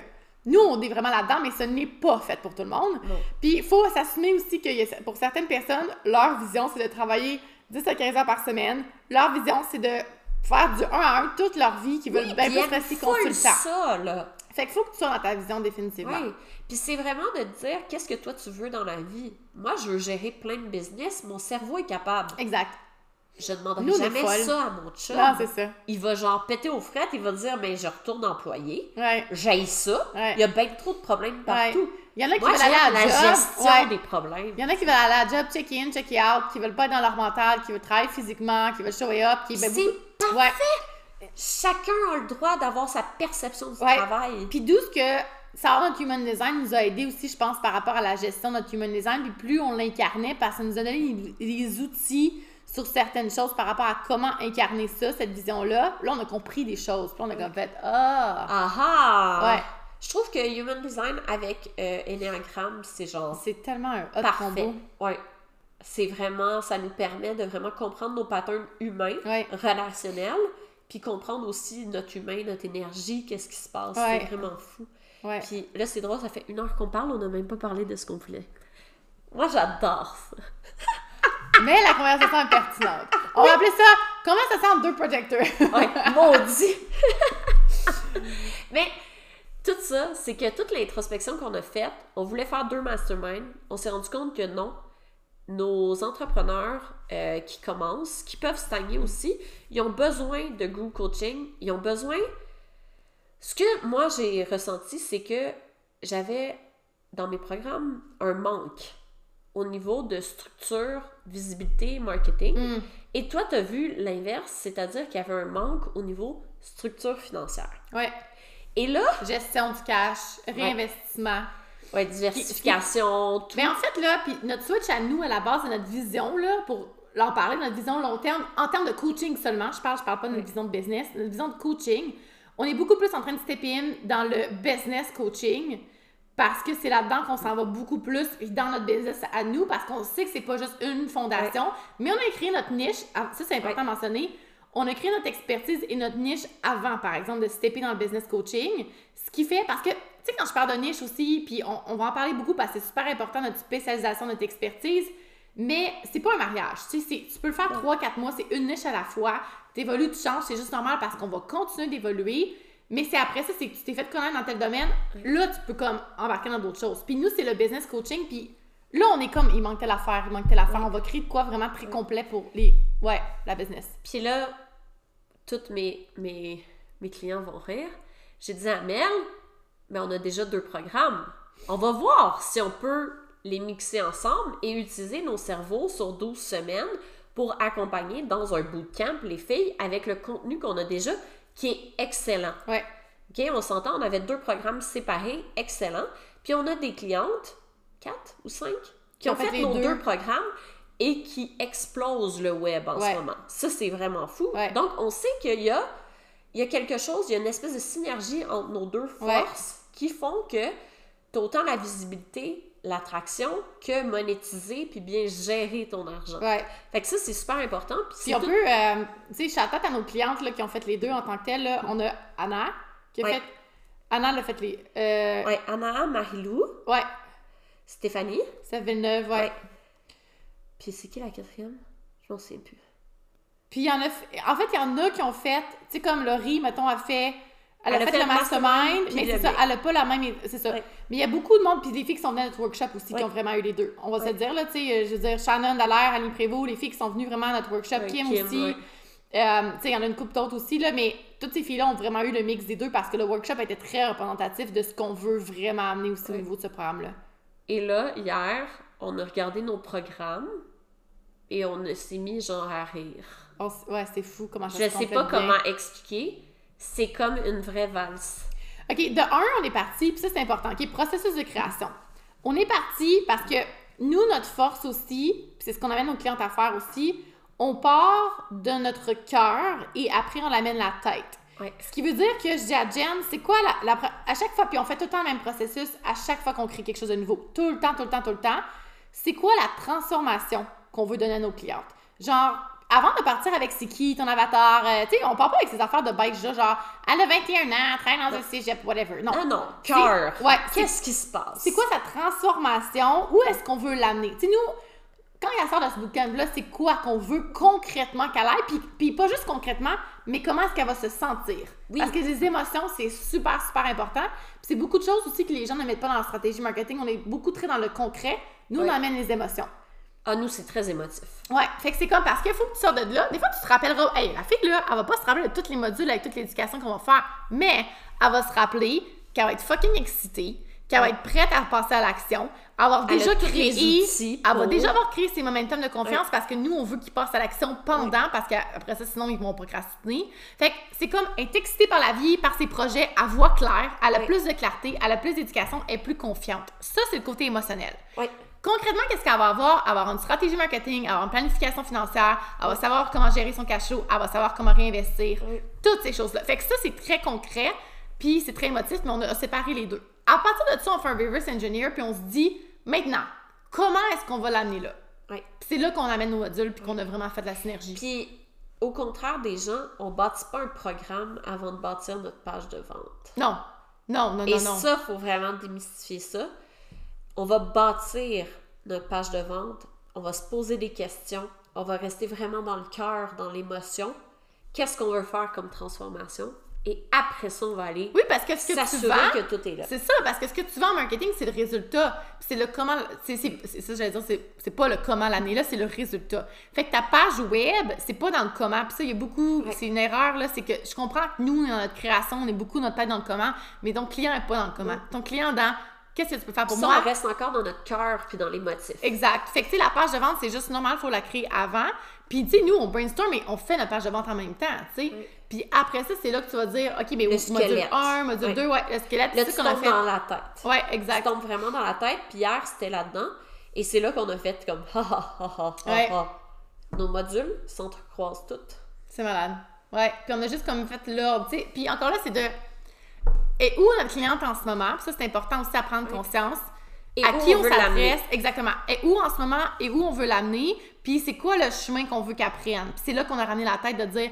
nous, on est vraiment là-dedans, mais ce n'est pas fait pour tout le monde. Non. Puis il faut s'assumer aussi que pour certaines personnes, leur vision, c'est de travailler 10 à 15 heures par semaine. Leur vision, c'est de faire du 1 à 1 toute leur vie, qui veulent bien Puis plus rester full consultant. ça, là. Fait qu'il faut que tu sois dans ta vision définitivement. Oui. Puis c'est vraiment de te dire qu'est-ce que toi tu veux dans la vie? Moi, je veux gérer plein de business. Mon cerveau est capable. Exact. Je demanderai Nous, jamais ça à mon chum. Non, c'est ça. il va genre péter aux frettes. Il va dire, mais je retourne employé. Ouais. J'aille ça. Ouais. Il y a bien trop de problèmes partout. Ouais. Il y en a qui Moi, veulent aller à la, job. gestion des problèmes. Il y en a qui veulent aller à la job, check in, check out, qui veulent pas être dans leur mental, qui veulent travailler physiquement, qui veulent show up, qui ben, C'est beaucoup-. Chacun a le droit d'avoir sa perception du Ouais. travail. Puis d'où ce que savoir notre human design nous a aidé aussi, je pense, par rapport à la gestion de notre human design. Puis plus on l'incarnait, parce que ça nous a donné les, outils sur certaines choses par rapport à comment incarner ça, cette vision-là. Là, on a compris des choses. Puis on a comme fait Ah! Ah ah! Ouais. Je trouve que Human Design avec euh, Enneagram, c'est genre C'est tellement un hot parfait. combo. Ouais. C'est vraiment, ça nous permet de vraiment comprendre nos patterns humains, Ouais. relationnels, puis comprendre aussi notre humain, notre énergie, qu'est-ce qui se passe. Ouais. C'est vraiment fou. Ouais. Puis là, c'est drôle, ça fait une heure qu'on parle, on n'a même pas parlé de ce qu'on voulait. Moi, j'adore ça. Mais la conversation est pertinente. On va appeler ça Comment ça sent en deux projecteurs? Ouais, maudit! Mais tout ça, c'est que toute l'introspection qu'on a faite, on voulait faire deux masterminds. On s'est rendu compte que non. Nos entrepreneurs euh, qui commencent, qui peuvent stagner aussi, ils ont besoin de group coaching. Ils ont besoin. Ce que moi j'ai ressenti, c'est que j'avais dans mes programmes un manque au niveau de structure, visibilité, marketing. Hmm. Et toi, tu as vu l'inverse, c'est-à-dire qu'il y avait un manque au niveau structure financière. Ouais. Et là, Gestion du cash, réinvestissement. ouais, diversification, tout. Mais en fait, là, puis notre switch à nous, à la base de notre vision, là, pour en parler, notre vision long terme, en termes de coaching seulement, je parle, je parle pas de notre vision de business, notre vision de coaching, on est beaucoup plus en train de step in dans le business coaching parce que c'est là-dedans qu'on s'en va beaucoup plus dans notre business à nous parce qu'on sait que c'est pas juste une fondation, mais on a créé notre niche, ah, ça c'est important de mentionner, on a créé notre expertise et notre niche avant, par exemple, de stepper dans le business coaching, ce qui fait parce que sais, quand je parle de niche aussi, puis on, on va en parler beaucoup parce que c'est super important notre spécialisation, notre expertise, mais c'est pas un mariage. Tu sais, tu peux le faire 3-4 mois, c'est une niche à la fois. Tu évolues, tu changes, c'est juste normal parce qu'on va continuer d'évoluer. Mais c'est après ça, c'est que tu t'es fait connaître dans tel domaine. Là, tu peux comme embarquer dans d'autres choses. Puis nous, c'est le business coaching. Puis là, on est comme, il manque telle affaire, il manque telle affaire. On va créer de quoi vraiment très complet pour les, ouais, la business. Puis là, tous mes, mes, mes clients vont rire. J'ai dit à Mel, mais on a déjà deux programmes. On va voir si on peut les mixer ensemble et utiliser nos cerveaux sur 12 semaines pour accompagner dans un bootcamp les filles avec le contenu qu'on a déjà qui est excellent. Ouais. OK, on s'entend, on avait deux programmes séparés, excellents. Puis on a des clientes, quatre ou cinq, qui ont fait, les nos deux. deux. programmes et qui explosent le web en Ouais. ce moment. Ça, c'est vraiment fou. Ouais. Donc, on sait qu'il y a, il y a quelque chose, il y a une espèce de synergie entre nos deux forces qui font que tu as autant la visibilité, l'attraction que monétiser puis bien gérer ton argent. Ouais. Fait que ça, c'est super important. Puis on tout- peut, euh, tu sais, out à nos clientes là, qui ont fait les deux en tant que telles. là. On a Anna qui a Ouais. fait. Anna elle a fait les. Euh, Ouais, Anna, Marilou, ouais. Stéphanie. C'est Villeneuve, ouais. Ouais. Puis c'est qui la quatrième? Je m'en souviens plus. Puis il y en a. En fait, il y en a qui ont fait. Tu sais, comme Laurie, mettons, a fait. Elle, a fait, le mastermind, mais c'est ça, elle a pas la même. C'est ça. Ouais. Mais il y a beaucoup de monde, puis des filles qui sont venues à notre workshop aussi, Ouais. qui ont vraiment eu les deux. On va se Ouais. dire, là, tu sais, je veux dire, Shannon Dallaire, Annie Prévost, les filles qui sont venues vraiment à notre workshop, Kim, Kim, aussi. Euh, tu sais, il y en a une couple d'autres aussi, là, mais toutes ces filles-là ont vraiment eu le mix des deux parce que le workshop était très représentatif de ce qu'on veut vraiment amener aussi au niveau de ce programme-là. Et là, hier, on a regardé nos programmes et on s'est mis genre à rire. On ouais, c'est fou comment ça Je se sais pas bien. comment expliquer. C'est comme une vraie valse. OK, de un, on est parti, puis ça, c'est important. OK, processus de création. On est parti parce que nous, notre force aussi, puis c'est ce qu'on amène nos clientes à faire aussi, on part de notre cœur et après, on l'amène la tête. Ouais. Ce qui veut dire que je dis à Jen, c'est quoi la, la à chaque fois, puis on fait tout le temps le même processus à chaque fois qu'on crée quelque chose de nouveau. Tout le temps, tout le temps, tout le temps. C'est quoi la transformation qu'on veut donner à nos clientes? Genre, avant de partir avec c'est qui ton avatar, euh, tu sais, on part pas avec ces affaires de bike genre, elle a 21 ans, elle travaille dans un cégep, whatever. Non. Ah non, C'est- cœur. Ouais, Qu'est-ce qui se passe? c'est quoi sa transformation? Où est-ce qu'on veut l'amener? Tu sais, nous, quand il sort de ce bootcamp-là, c'est quoi qu'on veut concrètement qu'elle aille? Puis, puis pas juste concrètement, mais comment est-ce qu'elle va se sentir? Oui. Parce que les émotions, c'est super, super important. Puis c'est beaucoup de choses aussi que les gens ne mettent pas dans la stratégie marketing. On est beaucoup très dans le concret. Nous, on amène les émotions. Ah, nous, c'est très émotif. Ouais, fait que c'est comme parce qu'il faut que tu sortes de là. Des fois, tu te rappelleras, hey, la fille là, elle va pas se rappeler de tous les modules avec toute l'éducation qu'on va faire, mais elle va se rappeler qu'elle va être fucking excitée, qu'elle va être prête à passer à l'action, avoir Elle déjà créé, les elle va déjà avoir créé ses momentum de confiance parce que nous, on veut qu'ils passent à l'action pendant parce qu'après ça, sinon, ils vont procrastiner. Fait que c'est comme être excitée par la vie, par ses projets, à voix claire, elle a Oui. plus de clarté, elle a plus d'éducation, elle est plus confiante. Ça, c'est le côté émotionnel. Oui. Concrètement, qu'est-ce qu'elle va avoir? Elle va avoir une stratégie marketing, elle va avoir une planification financière, elle va savoir comment gérer son cash flow, elle va savoir comment réinvestir. Oui. Toutes ces choses-là. Fait que ça, c'est très concret, puis c'est très émotif, mais on a séparé les deux. À partir de ça, on fait un reverse engineer, puis on se dit, maintenant, comment est-ce qu'on va l'amener là? Oui. C'est là qu'on amène nos modules, puis qu'on a vraiment fait de la synergie. Puis, au contraire des gens, on bâtit pas un programme avant de bâtir notre page de vente. non, non, non, Et non, non. ça, faut vraiment démystifier ça. On va bâtir notre page de vente, on va se poser des questions, on va rester vraiment dans le cœur, dans l'émotion. Qu'est-ce qu'on veut faire comme transformation? Et après ça, on va aller Oui, parce que ce que tu vends, que tout est là. C'est ça, parce que ce que tu vends en marketing, c'est le résultat. C'est le comment. C'est ça, j'allais dire, c'est c'est pas le comment l'année là, c'est le résultat. Fait que ta page web, c'est pas dans le comment. Puis ça, il y a beaucoup. Ouais. C'est une erreur, là. C'est que je comprends que nous, dans notre création, on est beaucoup notre tête dans le comment, mais ton client est pas dans le comment. Ton client est dans qu'est-ce que tu peux faire pour Ça, moi? on reste encore dans notre cœur puis dans les motifs. Exact. Fait que, tu sais, la page de vente, c'est juste normal, il faut la créer avant. Puis, tu sais, nous, on brainstorm et on fait notre page de vente en même temps, tu sais. Oui. Puis après ça, c'est là que tu vas dire, OK, mais Le module squelette. 1, module Oui. 2, ouais, le squelette, c'est tu ça qu'on a fait. dans la tête. Ouais, Tu exact. tombes vraiment dans la tête. Puis hier, c'était là-dedans. Et c'est là qu'on a fait comme ha ha ha ha ha Ouais. ha. Nos modules s'entrecroisent toutes. C'est malade. Ouais. Puis on a juste comme fait l'ordre, tu sais. Puis encore là, c'est de. Et où notre cliente en ce moment? Puis ça, c'est important aussi à prendre conscience. Et à où qui on s'adresse, exactement. Et où en ce moment, et où on veut l'amener, puis c'est quoi le chemin qu'on veut qu'elle prenne. Puis c'est là qu'on a ramené la tête de dire,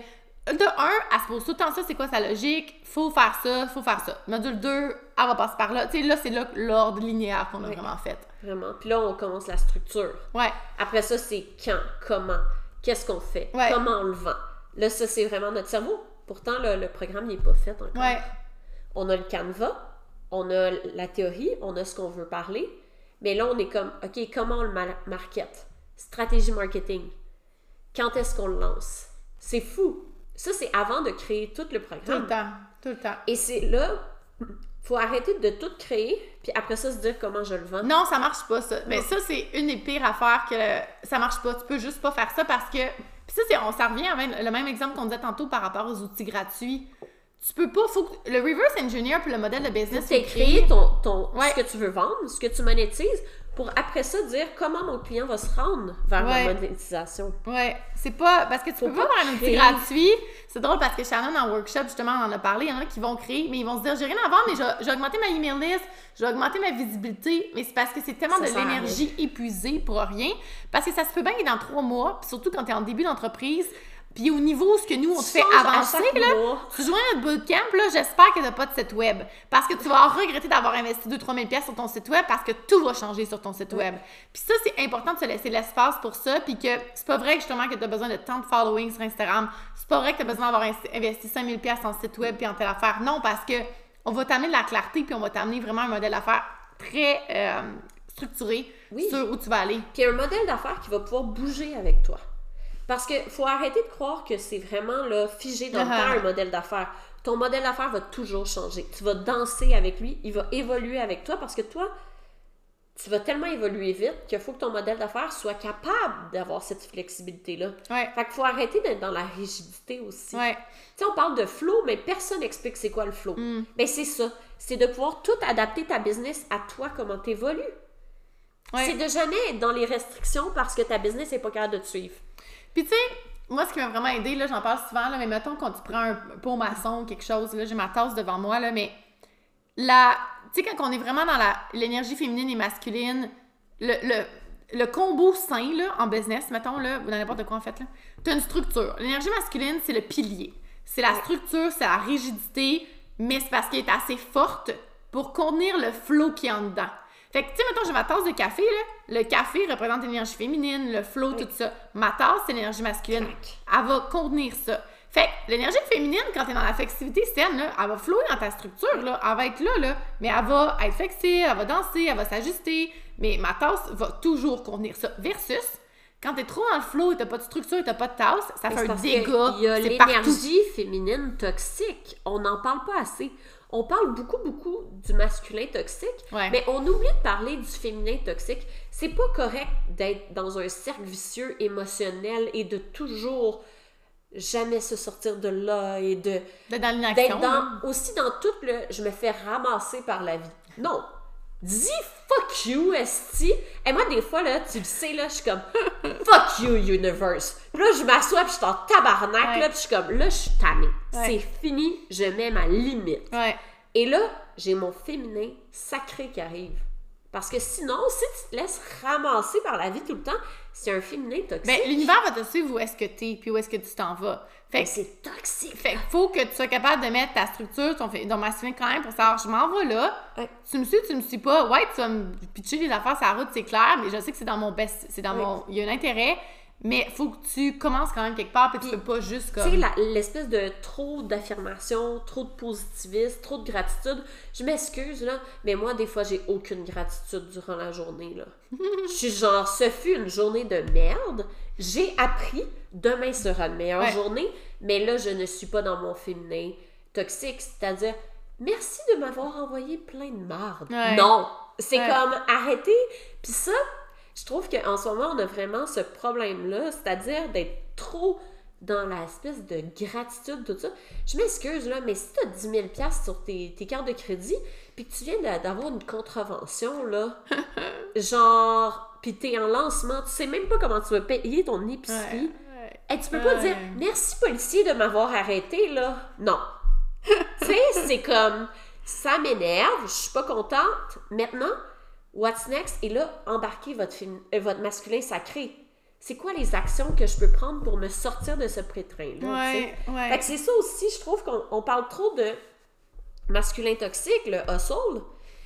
de un, elle se pose tout le temps ça, c'est quoi sa logique, faut faire ça, faut faire ça. Module 2, elle va passer par là. Tu sais, là, c'est là l'ordre linéaire qu'on a Oui. vraiment fait. Vraiment. Puis là, on commence la structure. Ouais, Après ça, c'est quand, comment, qu'est-ce qu'on fait, Ouais. comment on le vend? Là, ça, c'est vraiment notre cerveau. Pourtant, le, le programme n'est pas fait encore. ouais, On a le canevas, on a la théorie, on a ce qu'on veut parler. Mais là, on est comme, OK, comment on le ma- market? Stratégie marketing. Quand est-ce qu'on le lance? C'est fou. Ça, c'est avant de créer tout le tout le programme. temps, tout le temps. Et c'est là, faut arrêter de tout créer, puis après ça, se dire comment je le vends. Non, ça marche pas, ça. Mais Non. ça, c'est une des pires affaires que ça marche pas. Tu peux juste pas faire ça parce que. Puis ça, c'est, on, ça revient à même- le même exemple qu'on disait tantôt par rapport aux outils gratuits. Tu peux pas. Faut que, le reverse engineer puis le modèle de business. C'est créer ton, ton, Ouais. ce que tu veux vendre, ce que tu monétises, pour après ça dire comment mon client va se rendre vers Ouais. la monétisation. Ouais, c'est pas. Parce que tu Faut peux pas faire un outil gratuit. C'est drôle parce que Shannon, en workshop, justement, on en a parlé. Il y en a qui vont créer, mais ils vont se dire j'ai rien à vendre, mais je vais- je vais augmenter ma email list, je vais augmenter ma visibilité. Mais c'est parce que c'est tellement Ça de l'énergie épuisée pour rien. Parce que ça se peut bien que dans trois mois, puis surtout quand tu es en début d'entreprise, puis au niveau ce que nous, on te fait avancer, là. mois. Tu joins notre bootcamp, là, j'espère que t'as pas de site web. Parce que tu vas regretter d'avoir investi 2-3 000 pièces sur ton site web parce que tout va changer sur ton site web. Puis ça, c'est important de se laisser l'espace pour ça. Puis que c'est pas vrai que justement que t'as besoin de tant de following sur Instagram. C'est pas vrai que t'as besoin d'avoir in- investi 5 000 pièces en site web puis en telle affaire. Non, parce que on va t'amener de la clarté puis on va t'amener vraiment un modèle d'affaires très euh, structuré Oui. sur où tu vas aller. Puis un modèle d'affaires qui va pouvoir bouger avec toi. Parce que faut arrêter de croire que c'est vraiment là, figé dans le Ah. temps un modèle d'affaires. Ton modèle d'affaires va toujours changer. Tu vas danser avec lui, il va évoluer avec toi parce que toi, tu vas tellement évoluer vite qu'il faut que ton modèle d'affaires soit capable d'avoir cette flexibilité-là. Ouais. Fait qu'il faut arrêter d'être dans la rigidité aussi. Ouais. Tu sais, on parle de flow, mais personne n'explique c'est quoi le flow. Mm. Mais c'est ça. C'est de pouvoir tout adapter ta business à toi, comment tu évolues. Ouais. C'est de jamais être dans les restrictions parce que ta business n'est pas capable de te suivre. Puis tu sais, moi, ce qui m'a vraiment aidé, là, j'en parle souvent, là, mais mettons quand tu prends un pot maçon ou quelque chose, là, j'ai ma tasse devant moi, là, mais la... Tu sais, quand on est vraiment dans la l'énergie féminine et masculine, le, le, le combo sain, là, en business, mettons, là, ou dans n'importe quoi, en fait, là, t'as une structure. L'énergie masculine, c'est le pilier. C'est la structure, c'est la rigidité, mais c'est parce qu'elle est assez forte pour contenir le flot qui est en dedans. Fait que, tu sais, mettons, j'ai ma tasse de café, là. Le café représente l'énergie féminine, le flow, Oui. tout ça. Ma tasse, c'est l'énergie masculine. Elle va contenir ça. Fait que l'énergie féminine, quand t'es dans la flexibilité saine, là, elle va flouer dans ta structure, là. Elle va être là, là. Mais elle va être flexible, elle va danser, elle va s'ajuster. Mais ma tasse va toujours contenir ça. Versus, quand t'es trop dans le flow et t'as pas de structure et t'as pas de tasse, ça fait un dégât. qu'il y a l'énergie féminine toxique. On n'en parle pas assez. On parle beaucoup, beaucoup du masculin toxique, Ouais. mais on oublie de parler du féminin toxique. C'est pas correct d'être dans un cercle vicieux émotionnel et de toujours jamais se sortir de là et de D'être dans l'inaction. d'être dans aussi dans tout le je me fais ramasser par la vie. Non. Dis fuck you, esti. Et moi, des fois, là, tu le sais, là, je suis comme fuck you, universe. Puis là, je m'assois, puis je suis en tabarnak, Ouais. là, puis je suis comme là, je suis tannée. Ouais. C'est fini, je mets ma limite. Ouais. Et là, j'ai mon féminin sacré qui arrive. Parce que sinon, si tu te laisses ramasser par la vie tout le temps, c'est un féminin toxique. Ben, l'univers va te suivre où est-ce que t'es, puis où est-ce que tu t'en vas. Fait Ben, que c'est toxique. Fait qu'il faut que tu sois capable de mettre ta structure, ton, ton masculin quand même pour savoir, je m'en vais là. Ouais. Tu me suis, tu me suis pas. Ouais, tu vas me pitcher les affaires sur la route, c'est clair, mais je sais que c'est dans mon best, c'est dans mon, il y a un intérêt, mais faut que tu commences quand même quelque part, puis tu Puis, peux pas juste Tu sais, comme. l'espèce de trop d'affirmation, trop de positivisme, trop de gratitude. Je m'excuse, là, mais moi, des fois, j'ai aucune gratitude durant la journée, là. Je suis genre, ce fut une journée de merde. J'ai appris, demain sera une meilleure Ouais. journée, mais là, je ne suis pas dans mon féminin toxique, c'est-à-dire, merci de m'avoir envoyé plein de marde. Ouais. Non! C'est Ouais. comme arrêter. Puis ça, je trouve qu'en ce moment, on a vraiment ce problème-là, c'est-à-dire d'être trop dans l'espèce de gratitude, tout ça. Je m'excuse, là, mais si tu as 10 000 piastres sur tes, tes cartes de crédit, puis que tu viens d'a- d'avoir une contravention, là, genre, puis t'es en lancement, tu sais même pas comment tu vas payer ton épicerie, Ouais. Hey, tu peux pas dire merci policier de m'avoir arrêté là. Non. tu sais, c'est comme ça m'énerve, je suis pas contente. Maintenant, what's next? Et là, embarquez votre, fémi- euh, votre masculin sacré. C'est quoi les actions que je peux prendre pour me sortir de ce prétrain-là? Ouais, ouais. Fait que c'est ça aussi, je trouve qu'on on parle trop de masculin toxique, le hustle,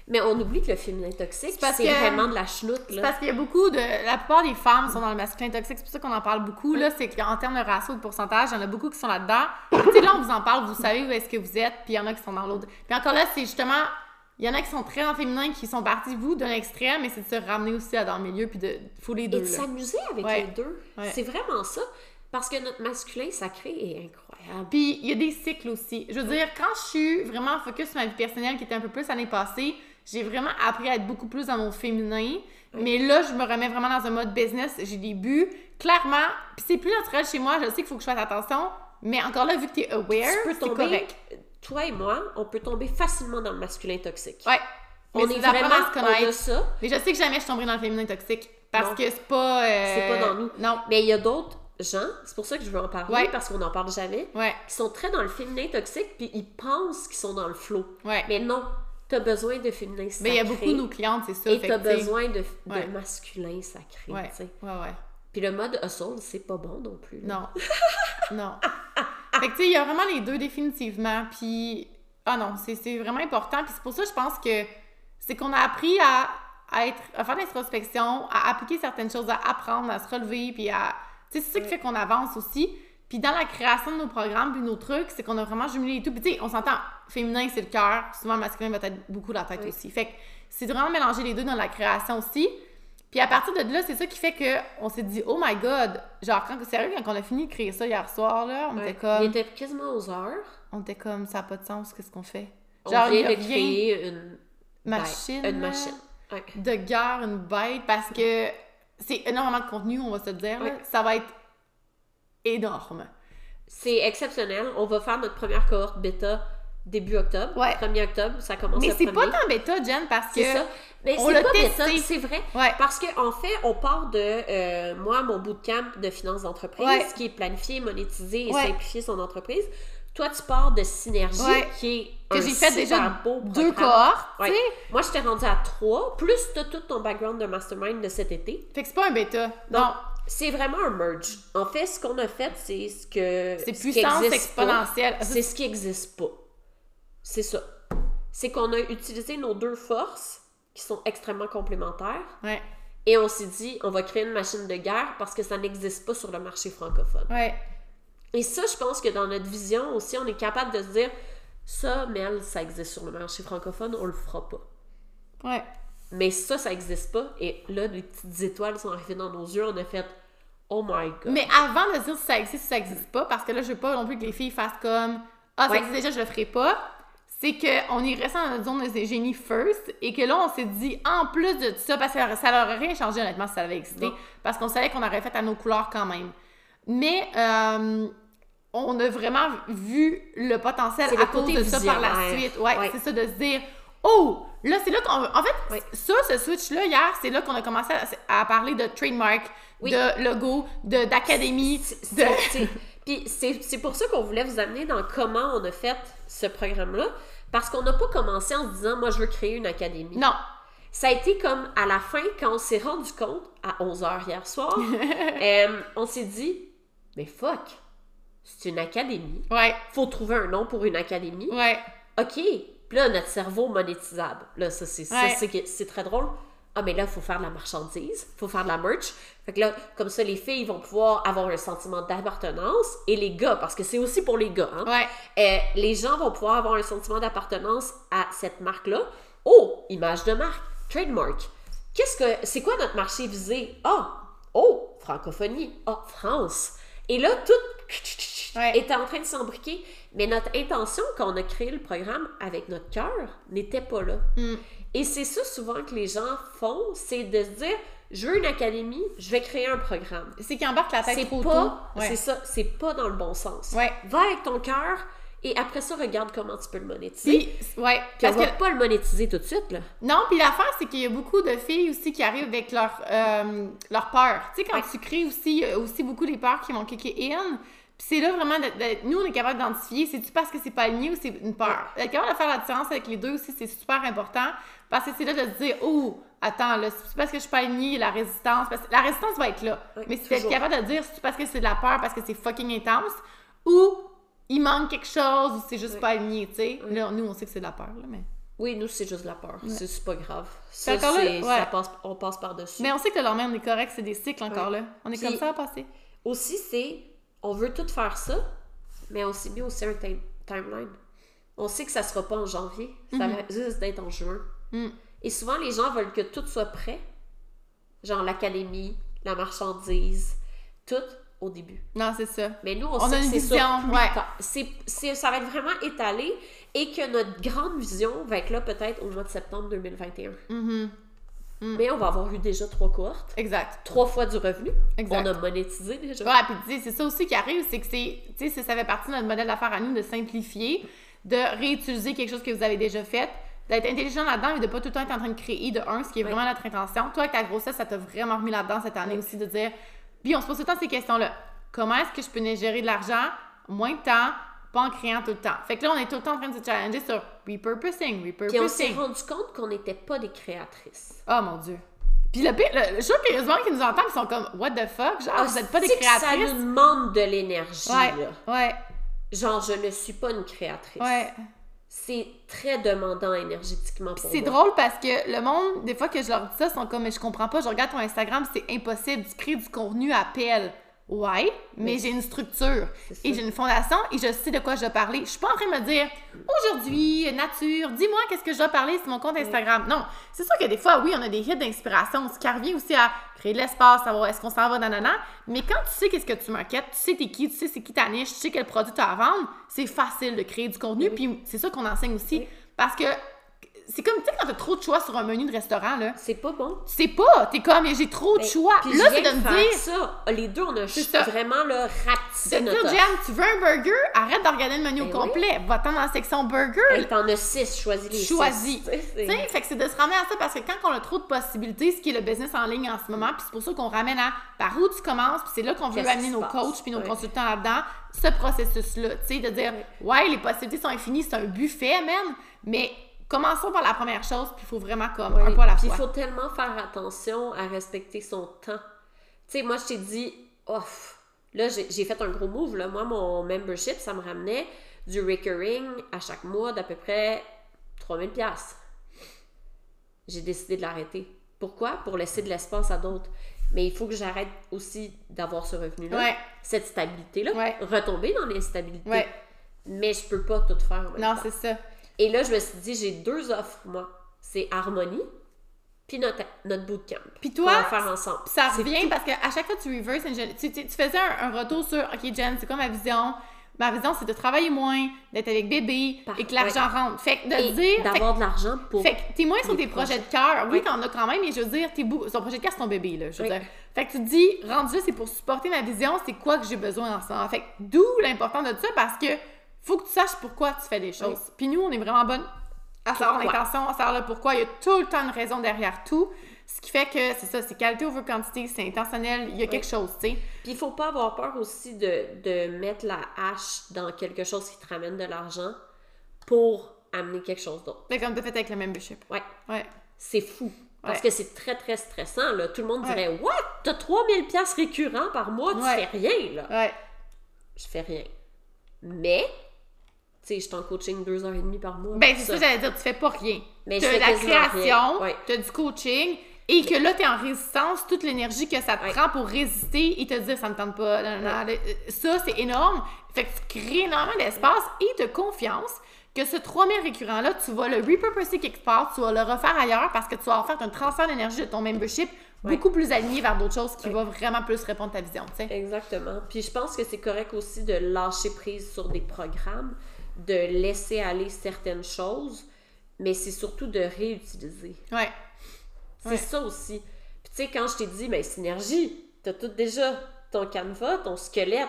mais on oublie que le féminin toxique, c'est vraiment de la chenoute. Là. parce qu'il y a beaucoup de. La plupart des femmes sont dans le masculin toxique, c'est pour ça qu'on en parle beaucoup. Là, c'est qu'en termes de ratio de pourcentage, il y en a beaucoup qui sont là-dedans. tu sais, là, on vous en parle, vous savez où est-ce que vous êtes, puis il y en a qui sont dans l'autre. Puis encore là, c'est justement. Il y en a qui sont très en féminin, qui sont partis, vous, d'un extrême, mais c'est de se ramener aussi à dans le milieu, puis de. faut les deux. Et de s'amuser avec Ouais. les deux. Ouais. C'est vraiment ça. Parce que notre masculin sacré est incroyable. Puis il y a des cycles aussi. Je veux dire, quand je suis vraiment focus sur ma vie personnelle, qui était un peu plus l'année passée, j'ai vraiment appris à être beaucoup plus dans mon féminin. Mais là, je me remets vraiment dans un mode business. J'ai des buts. Clairement, puis c'est plus naturel chez moi. Je sais qu'il faut que je fasse attention. Mais encore là, vu que aware, tu peux c'est tomber, correct. Toi et moi, on peut tomber facilement dans le masculin toxique. Ouais. Mais on est d'apprendre vraiment, à se on a ça, Mais je sais que jamais je tomberai dans le féminin toxique. Parce Non. que c'est pas... euh, c'est pas dans nous. Non. Mais il y a d'autres gens, c'est pour ça que je veux en parler, Ouais. parce qu'on n'en parle jamais, Ouais. qui sont très dans le féminin toxique, puis ils pensent qu'ils sont dans le flow. Ouais. Mais non, t'as besoin de féminin sacré. Mais il y a beaucoup de nos clientes, c'est ça. Et t'as besoin de, masculin sacré, Ouais. tu sais. Ouais, ouais. Puis le mode hustle, c'est pas bon non plus. Non. non. Fait que, tu sais, il y a vraiment les deux définitivement. Puis, ah non, c'est vraiment important. Puis c'est pour ça je pense que c'est qu'on a appris à, à, être, à faire l'introspection, à appliquer certaines choses, à apprendre, à se relever, puis à. Tu sais, c'est ça qui fait qu'on avance aussi. Puis dans la création de nos programmes, puis nos trucs, c'est qu'on a vraiment jumelé et tout. Puis tu sais, on s'entend, féminin, c'est le cœur. Souvent, masculin va être beaucoup la tête Oui. aussi. Fait que c'est vraiment mélanger les deux dans la création aussi. Puis à partir de là, c'est ça qui fait que on s'est dit, oh my god, genre, quand, sérieux, quand on a fini de créer ça hier soir, là, on Ouais. était comme, Il était quasiment aux heures. on était comme, ça n'a pas de sens, qu'est-ce qu'on fait? On Genre, il y vient a de créer une Machine. une machine. Ouais. De guerre, une bête, parce que c'est énormément de contenu, on va se dire, là. Ça va être énorme. C'est exceptionnel. On va faire notre première cohorte bêta début octobre. Ouais. 1er octobre, ça commence Mais c'est pas 1er. tant bêta, Jen, parce que. C'est ça. Mais on c'est pas bêta, c'est vrai. Ouais. Parce qu'en en fait, on part de euh, moi, mon bootcamp de finances d'entreprise, Ouais. qui est planifier, monétiser et simplifier son entreprise. Toi, tu pars de Synergie, qui est Que j'ai fait déjà beau deux cohortes, Ouais. Moi, je t'ai rendu à trois, plus t'as tout ton background de mastermind de cet été. Fait que c'est pas un bêta. Non. Non. C'est vraiment un merge. En fait, ce qu'on a fait, c'est ce que. C'est ce puissance exponentielle. C'est ce qui n'existe pas. C'est ça. C'est qu'on a utilisé nos deux forces, qui sont extrêmement complémentaires, Ouais. et on s'est dit, on va créer une machine de guerre parce que ça n'existe pas sur le marché francophone. Ouais. Et ça, je pense que dans notre vision aussi, on est capable de se dire, ça, Mel, ça existe sur le marché francophone, on le fera pas. Ouais. Mais ça, ça n'existe pas. Et là, les petites étoiles sont arrivées dans nos yeux, on a fait, oh my god. Mais avant de dire si ça existe ou ça existe pas, parce que là, je veux pas non plus que les filles fassent comme Ah, ça Ouais. existe déjà, je le ferai pas. C'est qu'on est resté dans notre zone de génie first et que là, on s'est dit, en plus de tout ça, parce que ça leur aurait rien changé honnêtement si ça avait existé, Non. parce qu'on savait qu'on aurait fait à nos couleurs quand même. Mais euh, on a vraiment vu le potentiel à le cause côté de ça par la suite. Ouais, Ouais. c'est ça de se dire, oh, là, c'est là qu'on. En fait, ça, ce switch-là, hier, c'est là qu'on a commencé à, à parler de trademark, Oui. de logo, d'académie, de. Puis c'est pour ça qu'on voulait vous amener dans comment on a fait ce programme-là. Parce qu'on n'a pas commencé en se disant, moi, je veux créer une académie. Non. Ça a été comme à la fin, quand on s'est rendu compte, à 11h hier soir, euh, on s'est dit, mais fuck, c'est une académie. Ouais, Faut trouver un nom pour une académie. ouais. OK. Puis là, notre cerveau monétisable. Là, ça, Ouais. c'est très drôle. Ah, mais là, il faut faire de la marchandise, il faut faire de la merch. Fait que là, comme ça, les filles vont pouvoir avoir un sentiment d'appartenance. Et les gars, parce que c'est aussi pour les gars, hein. Ouais. Euh, les gens vont pouvoir avoir un sentiment d'appartenance à cette marque-là. Oh, image de marque, trademark. Qu'est-ce que c'est quoi notre marché visé? Ah, oh, francophonie. Ah, France. Et là, tout Ouais. était en train de s'embriquer. Mais notre intention quand on a créé le programme avec notre cœur n'était pas là. Mm. Et c'est ça souvent que les gens font, c'est de se dire je veux une académie, je vais créer un programme. C'est qu'ils embarquent la tête trop pas. Ouais. c'est ça, c'est pas dans le bon sens. Ouais. Va avec ton cœur et après ça regarde comment tu peux le monétiser. Puis, ouais, parce que pas le monétiser tout de suite là. Non, puis l'affaire, c'est qu'il y a beaucoup de filles aussi qui arrivent avec leur, euh, leur peur. Tu sais, quand Ouais. tu crées aussi, a aussi beaucoup les peurs qui vont kicker in. C'est là vraiment, de, de- nous, on est capable d'identifier, c'est-tu parce que c'est pas aligné ou c'est une peur? Être capable de faire la différence avec les deux aussi, c'est super important. Parce que c'est là de se dire, oh, attends, là, c'est parce que je suis pas alignée, la résistance. Parce que la résistance va être là. Oui, Mais c'est d'être toujours. capable de dire, c'est parce que c'est de la peur, parce que c'est fucking intense, ou il manque quelque chose, ou c'est juste Oui. pas aligné, tu sais. Là, nous, on sait que c'est de la peur, là, mais. Oui, nous c'est juste de la peur. C'est c'est pas grave. Ça, encore là, ouais. ça passe, on passe par-dessus. Mais on sait que le lendemain, on est correct, c'est des cycles encore là. On est Puis- comme ça à passer. Aussi, c'est on veut tout faire ça, mais on s'est mis aussi un time- timeline. On sait que ça sera pas en janvier, ça Mhm. va juste d'être en juin. Mm. Et souvent, les gens veulent que tout soit prêt, genre l'académie, la marchandise, tout au début. Non, c'est ça. Mais nous, on, On sait a une vision, ouais. C'est, ça va être vraiment étalé et que notre grande vision va être là peut-être au mois de septembre 2021. Mhm. Mm. Mais on va avoir eu déjà trois cohortes, Exact. trois fois du revenu. Exact. On a monétisé déjà. Ouais, puis c'est ça aussi qui arrive, c'est que c'est, tu sais, ça- ça fait partie de notre modèle d'affaires à nous de simplifier, de réutiliser quelque chose que vous avez déjà fait, d'être intelligent là-dedans et de pas tout le temps être en train de créer de un, ce qui est vraiment notre intention. Toi, avec ta grossesse, ça t'a vraiment remis là-dedans cette année aussi de dire, puis on se pose tout le temps ces questions-là. Comment est-ce que je peux gérer de l'argent moins de temps, pas en créant tout le temps? Fait que là, on est tout le temps en train de se challenger sur repurposing, Puis on s'est repurposing. rendu compte qu'on n'était pas des créatrices. Oh mon dieu. Puis le pire, le, je suis les gens qui nous entendent, ils sont comme, what the fuck? Genre, vous êtes pas des que Ça créatrices? nous demande de l'énergie. Ouais, là. ouais, Genre, je ne suis pas une créatrice. ouais. C'est très demandant énergétiquement pour c'est drôle parce que le monde, des fois que je leur dis ça, ils sont comme, mais je comprends pas, je regarde ton Instagram, c'est impossible, tu crées du contenu à pelle. Ouais, mais Oui. j'ai une structure et j'ai une fondation et je sais de quoi je dois parler. Je suis pas en train de me dire, aujourd'hui, nature, dis-moi qu'est-ce que je dois parler sur mon compte Instagram. Non, c'est sûr que des fois, oui, on a des hits d'inspiration, ce qui revient aussi à créer de l'espace, savoir est-ce qu'on s'en va, nanana. Mais quand tu sais qu'est-ce que tu marketes, tu sais t'es qui, tu sais c'est qui ta niche, tu sais quel produit tu as à vendre, c'est facile de créer du contenu. Oui. Puis c'est ça qu'on enseigne aussi. Parce que c'est comme, tu sais, quand t'as trop de choix sur un menu de restaurant, là, C'est pas bon. sais pas, t'es comme, j'ai trop de Mais- choix. puis Là, c'est de me dire, ça. Les deux, on a C'est ça. vraiment là, te notre dire. Jen, tu veux un burger? Arrête de regarder le menu au Ben complet. Va-t'en dans la section burger. Hey, t'en as six, choisis les Choisis. six. Tu sais, c'est- Tu sais, fait que c'est de se ramener à ça parce que quand on a trop de possibilités, ce qui est le business en ligne en ce moment, puis c'est pour ça qu'on ramène à par où tu commences, puis c'est là qu'on veut amener nos passe? coachs puis nos consultants là-dedans, ce processus-là, tu sais, de dire, ouais, les possibilités sont infinies, c'est un buffet, man, mais commençons par la première chose, puis il faut vraiment comme un pas à la fois. il faut tellement faire attention à respecter son temps. Tu sais, moi, je t'ai dit, off. Là, j'ai fait un gros move. Là. Moi, mon membership, ça me ramenait du recurring à chaque mois d'à peu près 3000 pièces. J'ai décidé de l'arrêter. Pourquoi? Pour laisser de l'espace à d'autres. Mais il faut que j'arrête aussi d'avoir ce revenu-là, Ouais. cette stabilité-là, Ouais. retomber dans l'instabilité. Ouais. Mais je peux pas tout faire en même Non, c'est ça. Et là, je me suis dit, j'ai deux offres, moi. C'est Harmonie, puis notre, notre bootcamp. Puis toi, va faire ensemble. Ça revient parce qu'à chaque fois que tu reverse, tu, tu, tu faisais un, un retour sur OK, Jen, c'est quoi ma vision? Ma vision, c'est de travailler moins, d'être avec bébé Par- et que l'argent rentre. Fait que de Et dire. d'avoir de l'argent pour... Fait que t'es moins sur les tes projets de cœur. Oui, Oui. t'en as quand même, mais je veux dire, t'es bou- ton projet de cœur, c'est ton bébé, là. Je veux Oui. dire. Fait que tu te dis, rendu c'est pour supporter ma vision, c'est quoi que j'ai besoin en. Fait que d'où l'important de ça parce que faut que tu saches pourquoi tu fais des choses. Puis nous, on est vraiment bonne à savoir l'intention, à savoir le pourquoi. Il y a tout le temps une raison derrière tout. Ce qui fait que c'est ça, c'est qualité over quantité, c'est intentionnel, il y a quelque chose, tu sais. Puis il faut pas avoir peur aussi de, de mettre la hache dans quelque chose qui te ramène de l'argent pour amener quelque chose d'autre. C'est comme t'as fait avec le membership. Ouais, Ouais. c'est fou. Parce Ouais. que c'est très, très stressant, là. Tout le monde Ouais. dirait « What? T'as 3000 pièces récurrents par mois, tu Ouais. fais rien, là. Ouais. Je fais rien. Mais, tu sais, je suis en coaching deux heures et demie par mois. Ben, c'est ça que j'allais dire, tu fais pas rien. Mais je t'as fais la création, Ouais. t'as du coaching, et que là, t'es en résistance, toute l'énergie que ça te Ouais. prend pour résister et te dire ça me tente pas, nan. ça, c'est énorme. Fait que tu crées énormément d'espace et de confiance que ce 3000 récurrent-là, tu vas le repurposer quelque part, tu vas le refaire ailleurs parce que tu vas en faire un transfert d'énergie de ton membership Ouais. beaucoup plus aligné vers d'autres choses qui va vraiment plus répondre à ta vision, tu sais. Exactement. Puis je pense que c'est correct aussi de lâcher prise sur des programmes, de laisser aller certaines choses, mais c'est surtout de réutiliser. Ouais. C'est Ouais. ça aussi. Puis tu sais, quand je t'ai dit, ben synergie, t'as tout déjà ton canevas, ton squelette.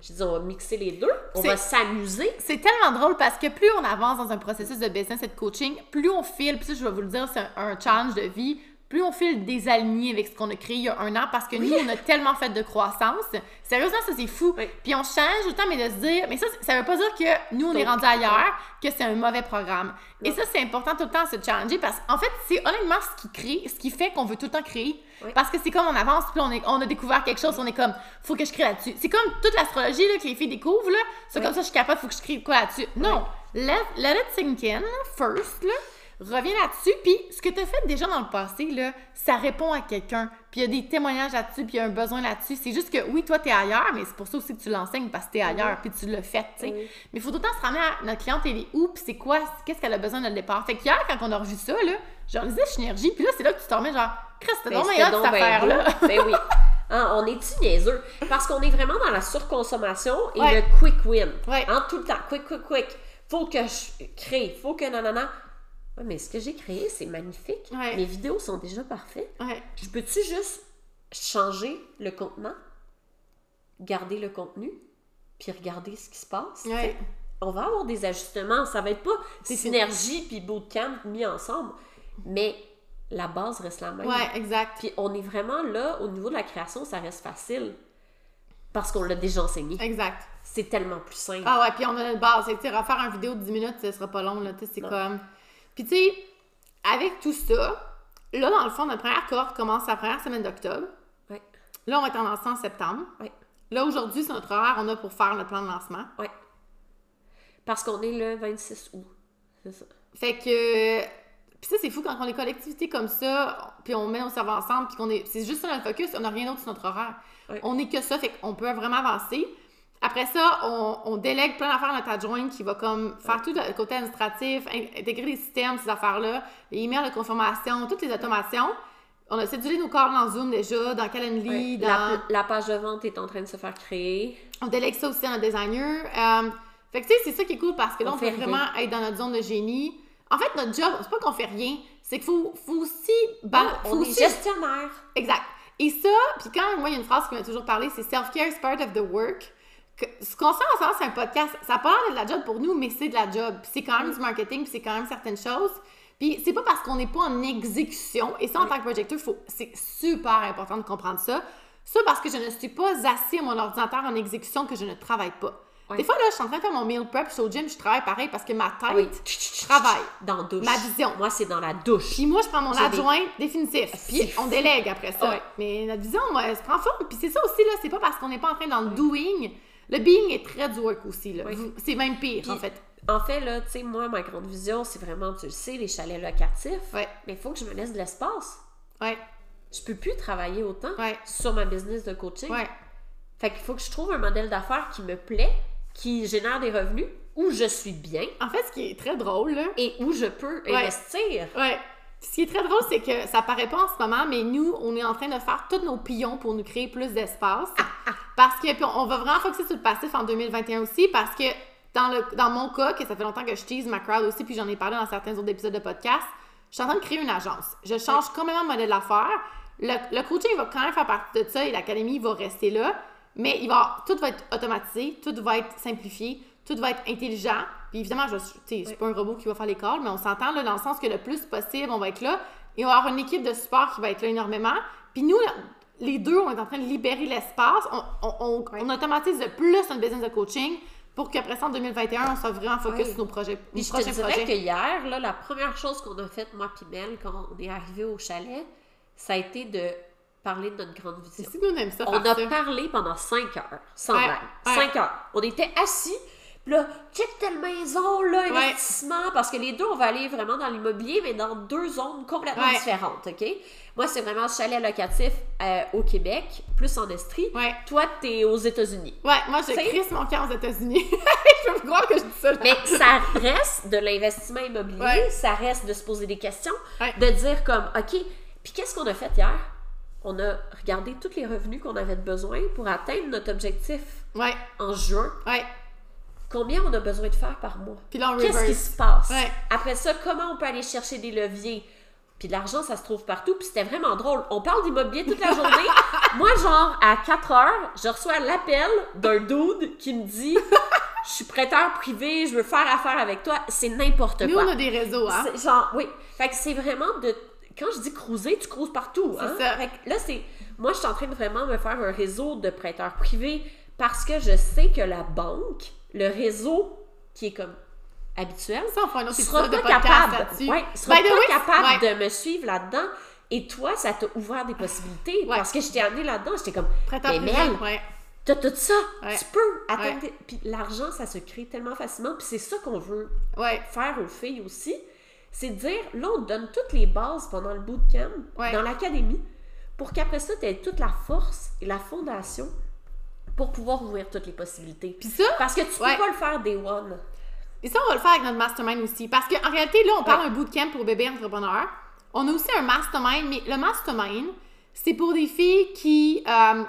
J'ai dit, on va mixer les deux, on va s'amuser. C'est tellement drôle parce que plus on avance dans un processus de business et de coaching, plus on file, puis ça, je vais vous le dire, c'est un, un challenge de vie, plus on file désaligné avec ce qu'on a créé il y a un an parce que nous, on a tellement fait de croissance. Sérieusement, ça, c'est fou. Oui. Puis on change autant, mais de se dire, mais ça, ça veut pas dire que nous, on est rendu ailleurs, que c'est un mauvais programme. Et ça, c'est important tout le temps de se challenger parce qu'en fait, c'est honnêtement ce qui crée, ce qui fait qu'on veut tout le temps créer. Parce que c'est comme on avance, puis on, est, on a découvert quelque chose, on est comme, faut que je crée là-dessus. C'est comme toute l'astrologie là, que les filles découvrent, là. C'est comme ça, je suis capable, faut que je crée quoi là-dessus. Non, let, let it sink in, first, là. Reviens là-dessus, puis ce que tu as fait déjà dans le passé, là, ça répond à quelqu'un. Puis il y a des témoignages là-dessus, puis il y a un besoin là-dessus. C'est juste que oui, toi, tu es ailleurs, mais c'est pour ça aussi que tu l'enseignes, parce que tu es ailleurs, puis tu l'as fait, tu sais. Oui. Mais il faut tout le temps se ramener à notre cliente, elle est où, puis c'est quoi, qu'est-ce qu'elle a besoin de le départ. Fait qu'hier, quand on a revu ça, là, genre, lisais Synergie, puis là, c'est là que tu te remets genre, Chris, c'était Ben, donc c'était donc cette ben affaire-là. Ben oui. Hein, on est-tu niaiseux? Parce qu'on est vraiment dans la surconsommation et Ouais. le quick win. Ouais. Hein, tout le temps, quick, quick, quick. Faut que je crée, faut que nanana. Ouais, mais ce que j'ai créé, c'est magnifique. Ouais. Mes vidéos sont déjà parfaites. Ouais. Je peux-tu juste changer le contenant, garder le contenu, puis regarder ce qui se passe? Ouais. On va avoir des ajustements. Ça va être pas C'est synergie puis bootcamp mis ensemble, mais la base reste la même. Ouais, exact. Puis on est vraiment là, au niveau de la création, ça reste facile. Parce qu'on l'a déjà enseigné. Exact. C'est tellement plus simple. Ah ouais, puis on a une base. Tu refaire une vidéo de 10 minutes, ce sera pas long, là. Tu sais, c'est comme. Puis, tu sais, avec tout ça, là, dans le fond, notre première cohorte commence la première semaine d'octobre. Ouais. Là, on va être en lancement en septembre. Ouais. Là, aujourd'hui, c'est notre horaire, on a pour faire le plan de lancement. Ouais. Parce qu'on est le 26 août. C'est ça. Fait que. Puis ça, c'est fou quand on est collectivité comme ça, puis on met nos cerveaux ensemble, puis qu'on est. C'est juste ça notre focus, on n'a rien d'autre sur notre horaire. Ouais. On est que ça, fait qu'on peut vraiment avancer. Après ça, on, on délègue plein d'affaires à notre adjointe qui va comme faire tout le côté administratif, in- intégrer les systèmes, ces affaires-là, les emails de confirmation, toutes les automations. On a cédulé nos corps dans Zoom déjà, dans Calendly, Ouais. dans... La, la page de vente est en train de se faire créer. On délègue ça aussi à notre designer. Euh, fait que tu sais, c'est ça qui est cool parce que là, On on, peut fait rien. vraiment être dans notre zone de génie. En fait, notre job, c'est pas qu'on fait rien, c'est qu'il faut, faut aussi... ban- faut on est aussi- gestionnaire. Exact. Et ça, puis quand moi, il y a une phrase qui m'a toujours parlé, c'est self-care is part of the work. Que- ce qu'on fait ensemble, c'est un podcast. Ça a pas l'air de la job pour nous, mais c'est de la job. Puis c'est quand même du marketing, puis c'est quand même certaines choses. Puis c'est pas parce qu'on n'est pas en exécution, et ça, en Oui. tant que projecteur, c'est super important de comprendre ça. Ça, parce que je ne suis pas assis à mon ordinateur en exécution que je ne travaille pas. Oui. Des fois, là, je suis en train de faire mon meal prep, je suis au gym, je travaille pareil parce que ma tête Oui. travaille. Dans la douche. Ma vision. Moi, c'est dans la douche. Puis moi, je prends mon des- adjoint définitif. Puis C'est on délègue après ça. Mais notre vision, moi, elle se prend forme. Puis c'est ça aussi, là. C'est pas parce qu'on n'est pas en train dans le doing. Le being est très du work aussi, là. Oui. C'est même pire, Puis, en fait. En fait, là, tu sais, moi, ma grande vision, c'est vraiment, tu le sais, les chalets locatifs. Ouais. Mais il faut que je me laisse de l'espace. Ouais. Je peux plus travailler autant Ouais. sur ma business de coaching. Ouais. Fait qu'il faut que je trouve un modèle d'affaires qui me plaît, qui génère des revenus, où je suis bien En fait, ce qui est très drôle, là. et où je peux Ouais. investir. Ouais. Ce qui est très drôle, c'est que ça paraît pas en ce moment, mais nous, on est en train de faire tous nos pions pour nous créer plus d'espace. Parce que, puis on va vraiment focuser sur le passif en 2021 aussi, parce que dans, le, dans mon cas, que ça fait longtemps que je tease ma crowd aussi, puis j'en ai parlé dans certains autres épisodes de podcast, je suis en train de créer une agence. Je change complètement de modèle d'affaires. Le, le coaching va quand même faire partie de ça et l'académie va rester là, mais il va, tout va être automatisé, tout va être simplifié, tout va être intelligent. Puis évidemment, je c'est pas un robot qui va faire les calls, mais on s'entend là, dans le sens que le plus possible, on va être là. Et on va avoir une équipe de support qui va être là énormément. Puis nous, les deux, on est en train de libérer l'espace. On, on, on- on automatise de plus notre business de coaching pour qu'après ça, en 2021, on soit vraiment focus Oui. sur nos projets, nos je te dirais que hier, là, la première chose qu'on a faite, moi puis Mel, quand on est arrivé au chalet, ça a été de parler de notre grande vision. si nous, on aime ça, On a ça. parlé pendant cinq heures, sans Ouais. Cinq heures. On était assis, là, check telle maison, là, investissement, parce que les deux, on va aller vraiment dans l'immobilier, mais dans deux zones complètement Ouais. différentes, OK? Moi, c'est vraiment chalet locatif euh, au Québec, plus en Estrie. Ouais. Toi, t'es aux États-unis. Ouais, moi, je crisse mon camp aux États-Unis. je peux croire que je dis ça. là. Mais ça reste de l'investissement immobilier, Ouais. ça reste de se poser des questions, Ouais. de dire comme, OK, puis qu'est-ce qu'on a fait hier? On a regardé tous les revenus qu'on avait besoin pour atteindre notre objectif en juin. ouais. Combien on a besoin de faire par mois? Puis là, on Qu'est-ce qui se passe? Ouais. Après ça, comment on peut aller chercher des leviers? Puis de l'argent, ça se trouve partout. Puis c'était vraiment drôle. On parle d'immobilier toute la journée. Moi, genre, à 4 heures, je reçois l'appel d'un dude qui me dit Je suis prêteur privé, je veux faire affaire avec toi. C'est n'importe Nous, quoi. on a des réseaux, hein. Genre, oui. Fait que c'est vraiment de. Quand je dis cruiser, tu cruises partout. C'est Hein? ça. Fait que là, c'est. Moi, je suis en train de vraiment me faire un réseau de prêteurs privés parce que je sais que la banque, le réseau qui est comme habituel, Ça, on fera un autre sera pas capable, ouais, sera pas way, capable ouais. de me suivre là-dedans. Et toi, ça t'a ouvert des possibilités Ouais. parce que je t'ai amené là-dedans. J'étais comme, mais Mel, t'as tout ça, tu peux tes- Puis l'argent, ça se crée tellement facilement. Puis c'est ça qu'on veut faire aux filles aussi, c'est de dire, là, on te donne toutes les bases pendant le bootcamp, dans l'académie, pour qu'après ça, tu aies toute la force et la fondation pour pouvoir ouvrir toutes les possibilités. Puis ça, Parce que tu peux Ouais. pas le faire day one. Et ça, on va le faire avec notre mastermind aussi. Parce qu'en réalité, là, on parle d'un bootcamp pour bébés entrepreneurs. On a aussi un mastermind, mais le mastermind, c'est pour des filles qui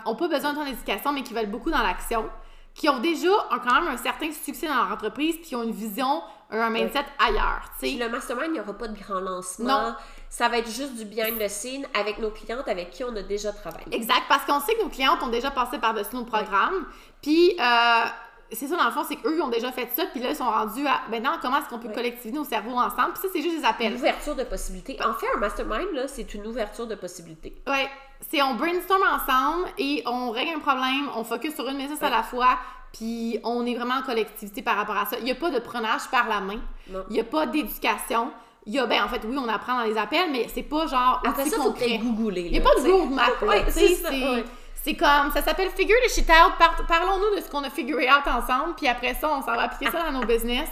n'ont pas besoin de ton éducation, mais qui veulent beaucoup dans l'action, qui ont déjà un- quand même un certain succès dans leur entreprise, puis qui ont une vision, un mindset ailleurs. Puis le mastermind, il n'y aura pas de grand lancement. Non. Ça va être juste du behind the scene avec nos clientes avec qui on a déjà travaillé. Exact, parce qu'on sait que nos clientes ont déjà passé par-dessus nos programmes. Puis, euh, c'est ça, dans le fond, c'est qu'eux, ils ont déjà fait ça, puis là, ils sont rendus à maintenant, comment est-ce qu'on peut Ouais. collectiviser nos cerveaux ensemble? Puis ça, c'est juste des appels. Une ouverture de possibilités. En fait, un mastermind, là, c'est une ouverture de possibilités. Ouais, c'est on brainstorm ensemble et on règle un problème, on focus sur une business à la fois, puis on est vraiment en collectivité par rapport à ça. Il n'y a pas de prenage par la main, Non. il n'y a pas d'éducation. Il y a, ben, en fait, oui, on apprend dans les appels, mais c'est pas genre Après ça, faut que concret. tu googler. Il n'y a pas de roadmap, Ouais, c'est c'est- comme, ça s'appelle Figure the shit out. Par- Parlons-nous de ce qu'on a figuré out ensemble, puis après ça, on s'en va appliquer ça dans nos business.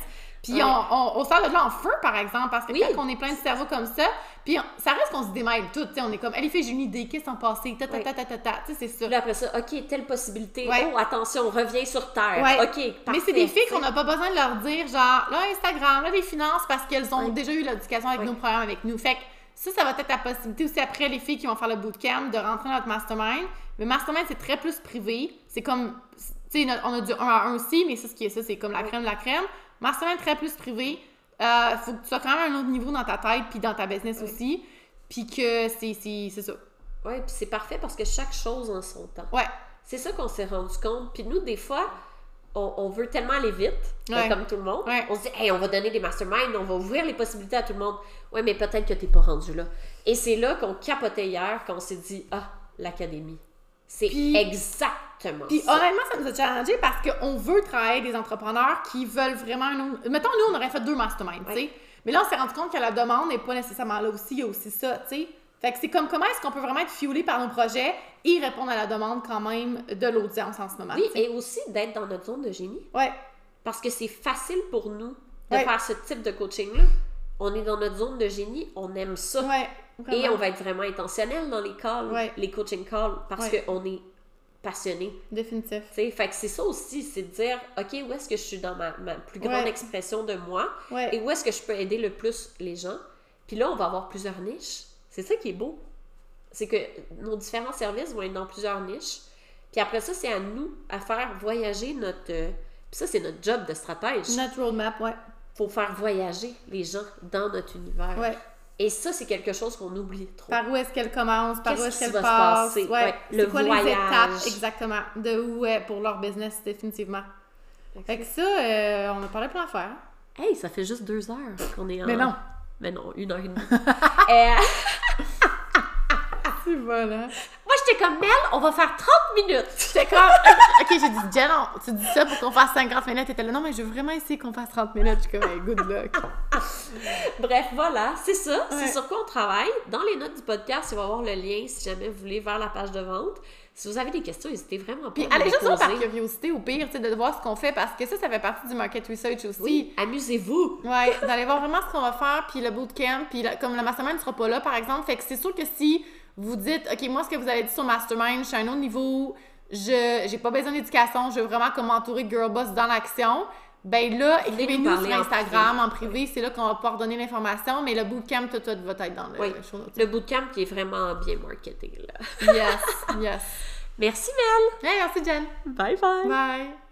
Puis Ouais. on, on, on sort de là en feu, par exemple, parce que Oui. quand on est plein de cerveau comme ça, puis on- ça reste qu'on se démêle tout, tu sais, on est comme, allez, fais, j'ai une idée, qu'est-ce qui s'en passé, ta ta ta ta ta ta, tu sais, c'est ça. Puis après ça, OK, telle possibilité. Ouais. Oh, attention, reviens sur Terre. Ouais. OK, Mais parfait, c'est des filles qu'on n'a pas besoin de leur dire, genre, là, Instagram, là, les finances, parce qu'elles ont Ouais. déjà eu l'éducation avec nos programmes avec nous. Fait que ça, ça va être la possibilité aussi après les filles qui vont faire le bootcamp de rentrer dans notre mastermind. Mais mastermind, c'est très plus privé. C'est comme, tu sais, on a du 1 à 1 aussi, mais ça, ce qui est ça, c'est comme la crème de la crème. Mastermind, très plus privé. Euh, faut que tu sois quand même à un autre niveau dans ta tête, puis dans ta business aussi. Puis que c'est ça. Ouais, puis c'est parfait parce que chaque chose en son temps. Ouais. C'est ça qu'on s'est rendu compte. Puis nous, des fois, on, on veut tellement aller vite, Ouais. comme tout le monde. Ouais. On se dit, hey, on va donner des masterminds, on va ouvrir les possibilités à tout le monde. Ouais, mais peut-être que t'es pas rendu là. Et c'est là qu'on capotait hier, qu'on s'est dit, ah, l'académie. C'est exactement Puis ça. honnêtement, ça nous a challengé parce qu'on veut travailler avec des entrepreneurs qui veulent vraiment un autre... Mettons, nous, on aurait fait deux masterminds, tu sais. Ouais. Mais là, on s'est rendu compte que la demande n'est pas nécessairement là aussi. Il y a aussi ça, tu sais. Fait que c'est comme comment est-ce qu'on peut vraiment être fuelé par nos projets et répondre à la demande quand même de l'audience en ce moment. Oui, et aussi d'être dans notre zone de génie. Ouais, Parce que c'est facile pour nous de Ouais. faire ce type de coaching-là. On est dans notre zone de génie, on aime ça. ouais. Et on va être vraiment intentionnel dans les calls, Ouais. les coaching calls, parce Ouais. qu'on est passionné. Définitif. Fait que c'est ça aussi, c'est de dire, OK, où est-ce que je suis dans ma, ma plus grande expression de moi? Et où est-ce que je peux aider le plus les gens? Puis là, on va avoir plusieurs niches. C'est ça qui est beau. C'est que nos différents services vont être dans plusieurs niches. Puis après ça, c'est à nous à faire voyager notre... euh, Puis ça, c'est notre job de stratège. Notre roadmap, ouais. Faut faire voyager les gens dans notre univers. Ouais. Et ça, c'est quelque chose qu'on oublie trop. Par où est-ce qu'elle commence, par où est-ce qu'elle va se passe? passer? Ouais. Ouais, C'est le quoi les voyage. étapes exactement de où est pour leur business, définitivement. Fait que ça, euh, on a parlé plein d'affaires. Hey, ça fait juste deux heures qu'on est en... Mais non. Mais non, une heure et demie. Euh, C'est bon, hein? J'étais comme, Mel, on va faire 30 minutes. J'étais comme, ok, j'ai dit, Jen, on- tu dis ça pour qu'on fasse 50 minutes. T'étais là, non, mais je veux vraiment essayer qu'on fasse 30 minutes. Je suis comme, hey, good luck. Bref, voilà, c'est ça. Ouais. C'est sur quoi on travaille. Dans les notes du podcast, il va y avoir le lien si jamais vous voulez vers la page de vente. Si vous avez des questions, n'hésitez vraiment pas Puis allez juste voir par poser. curiosité, au pire, de voir ce qu'on fait, parce que ça, ça fait partie du market research aussi. Oui, amusez-vous. Ouais, d'aller voir vraiment ce qu'on va faire, puis le bootcamp, puis la- comme la mastermind ne sera pas là, par exemple. Fait que c'est sûr que si vous dites, OK, moi, ce que vous avez dit sur mastermind, je suis à un autre niveau, je j'ai pas besoin d'éducation, je veux vraiment comme m'entourer de girl boss dans l'action, ben là, écrivez-nous sur Instagram, en privé, c'est là qu'on va pouvoir donner l'information, mais le bootcamp, tout, tout va être dans le Oui. show notes. Le bootcamp qui est vraiment bien marketé, là. Yes, yes. Merci, Mel. Hey, merci, Jen. Bye bye. Bye.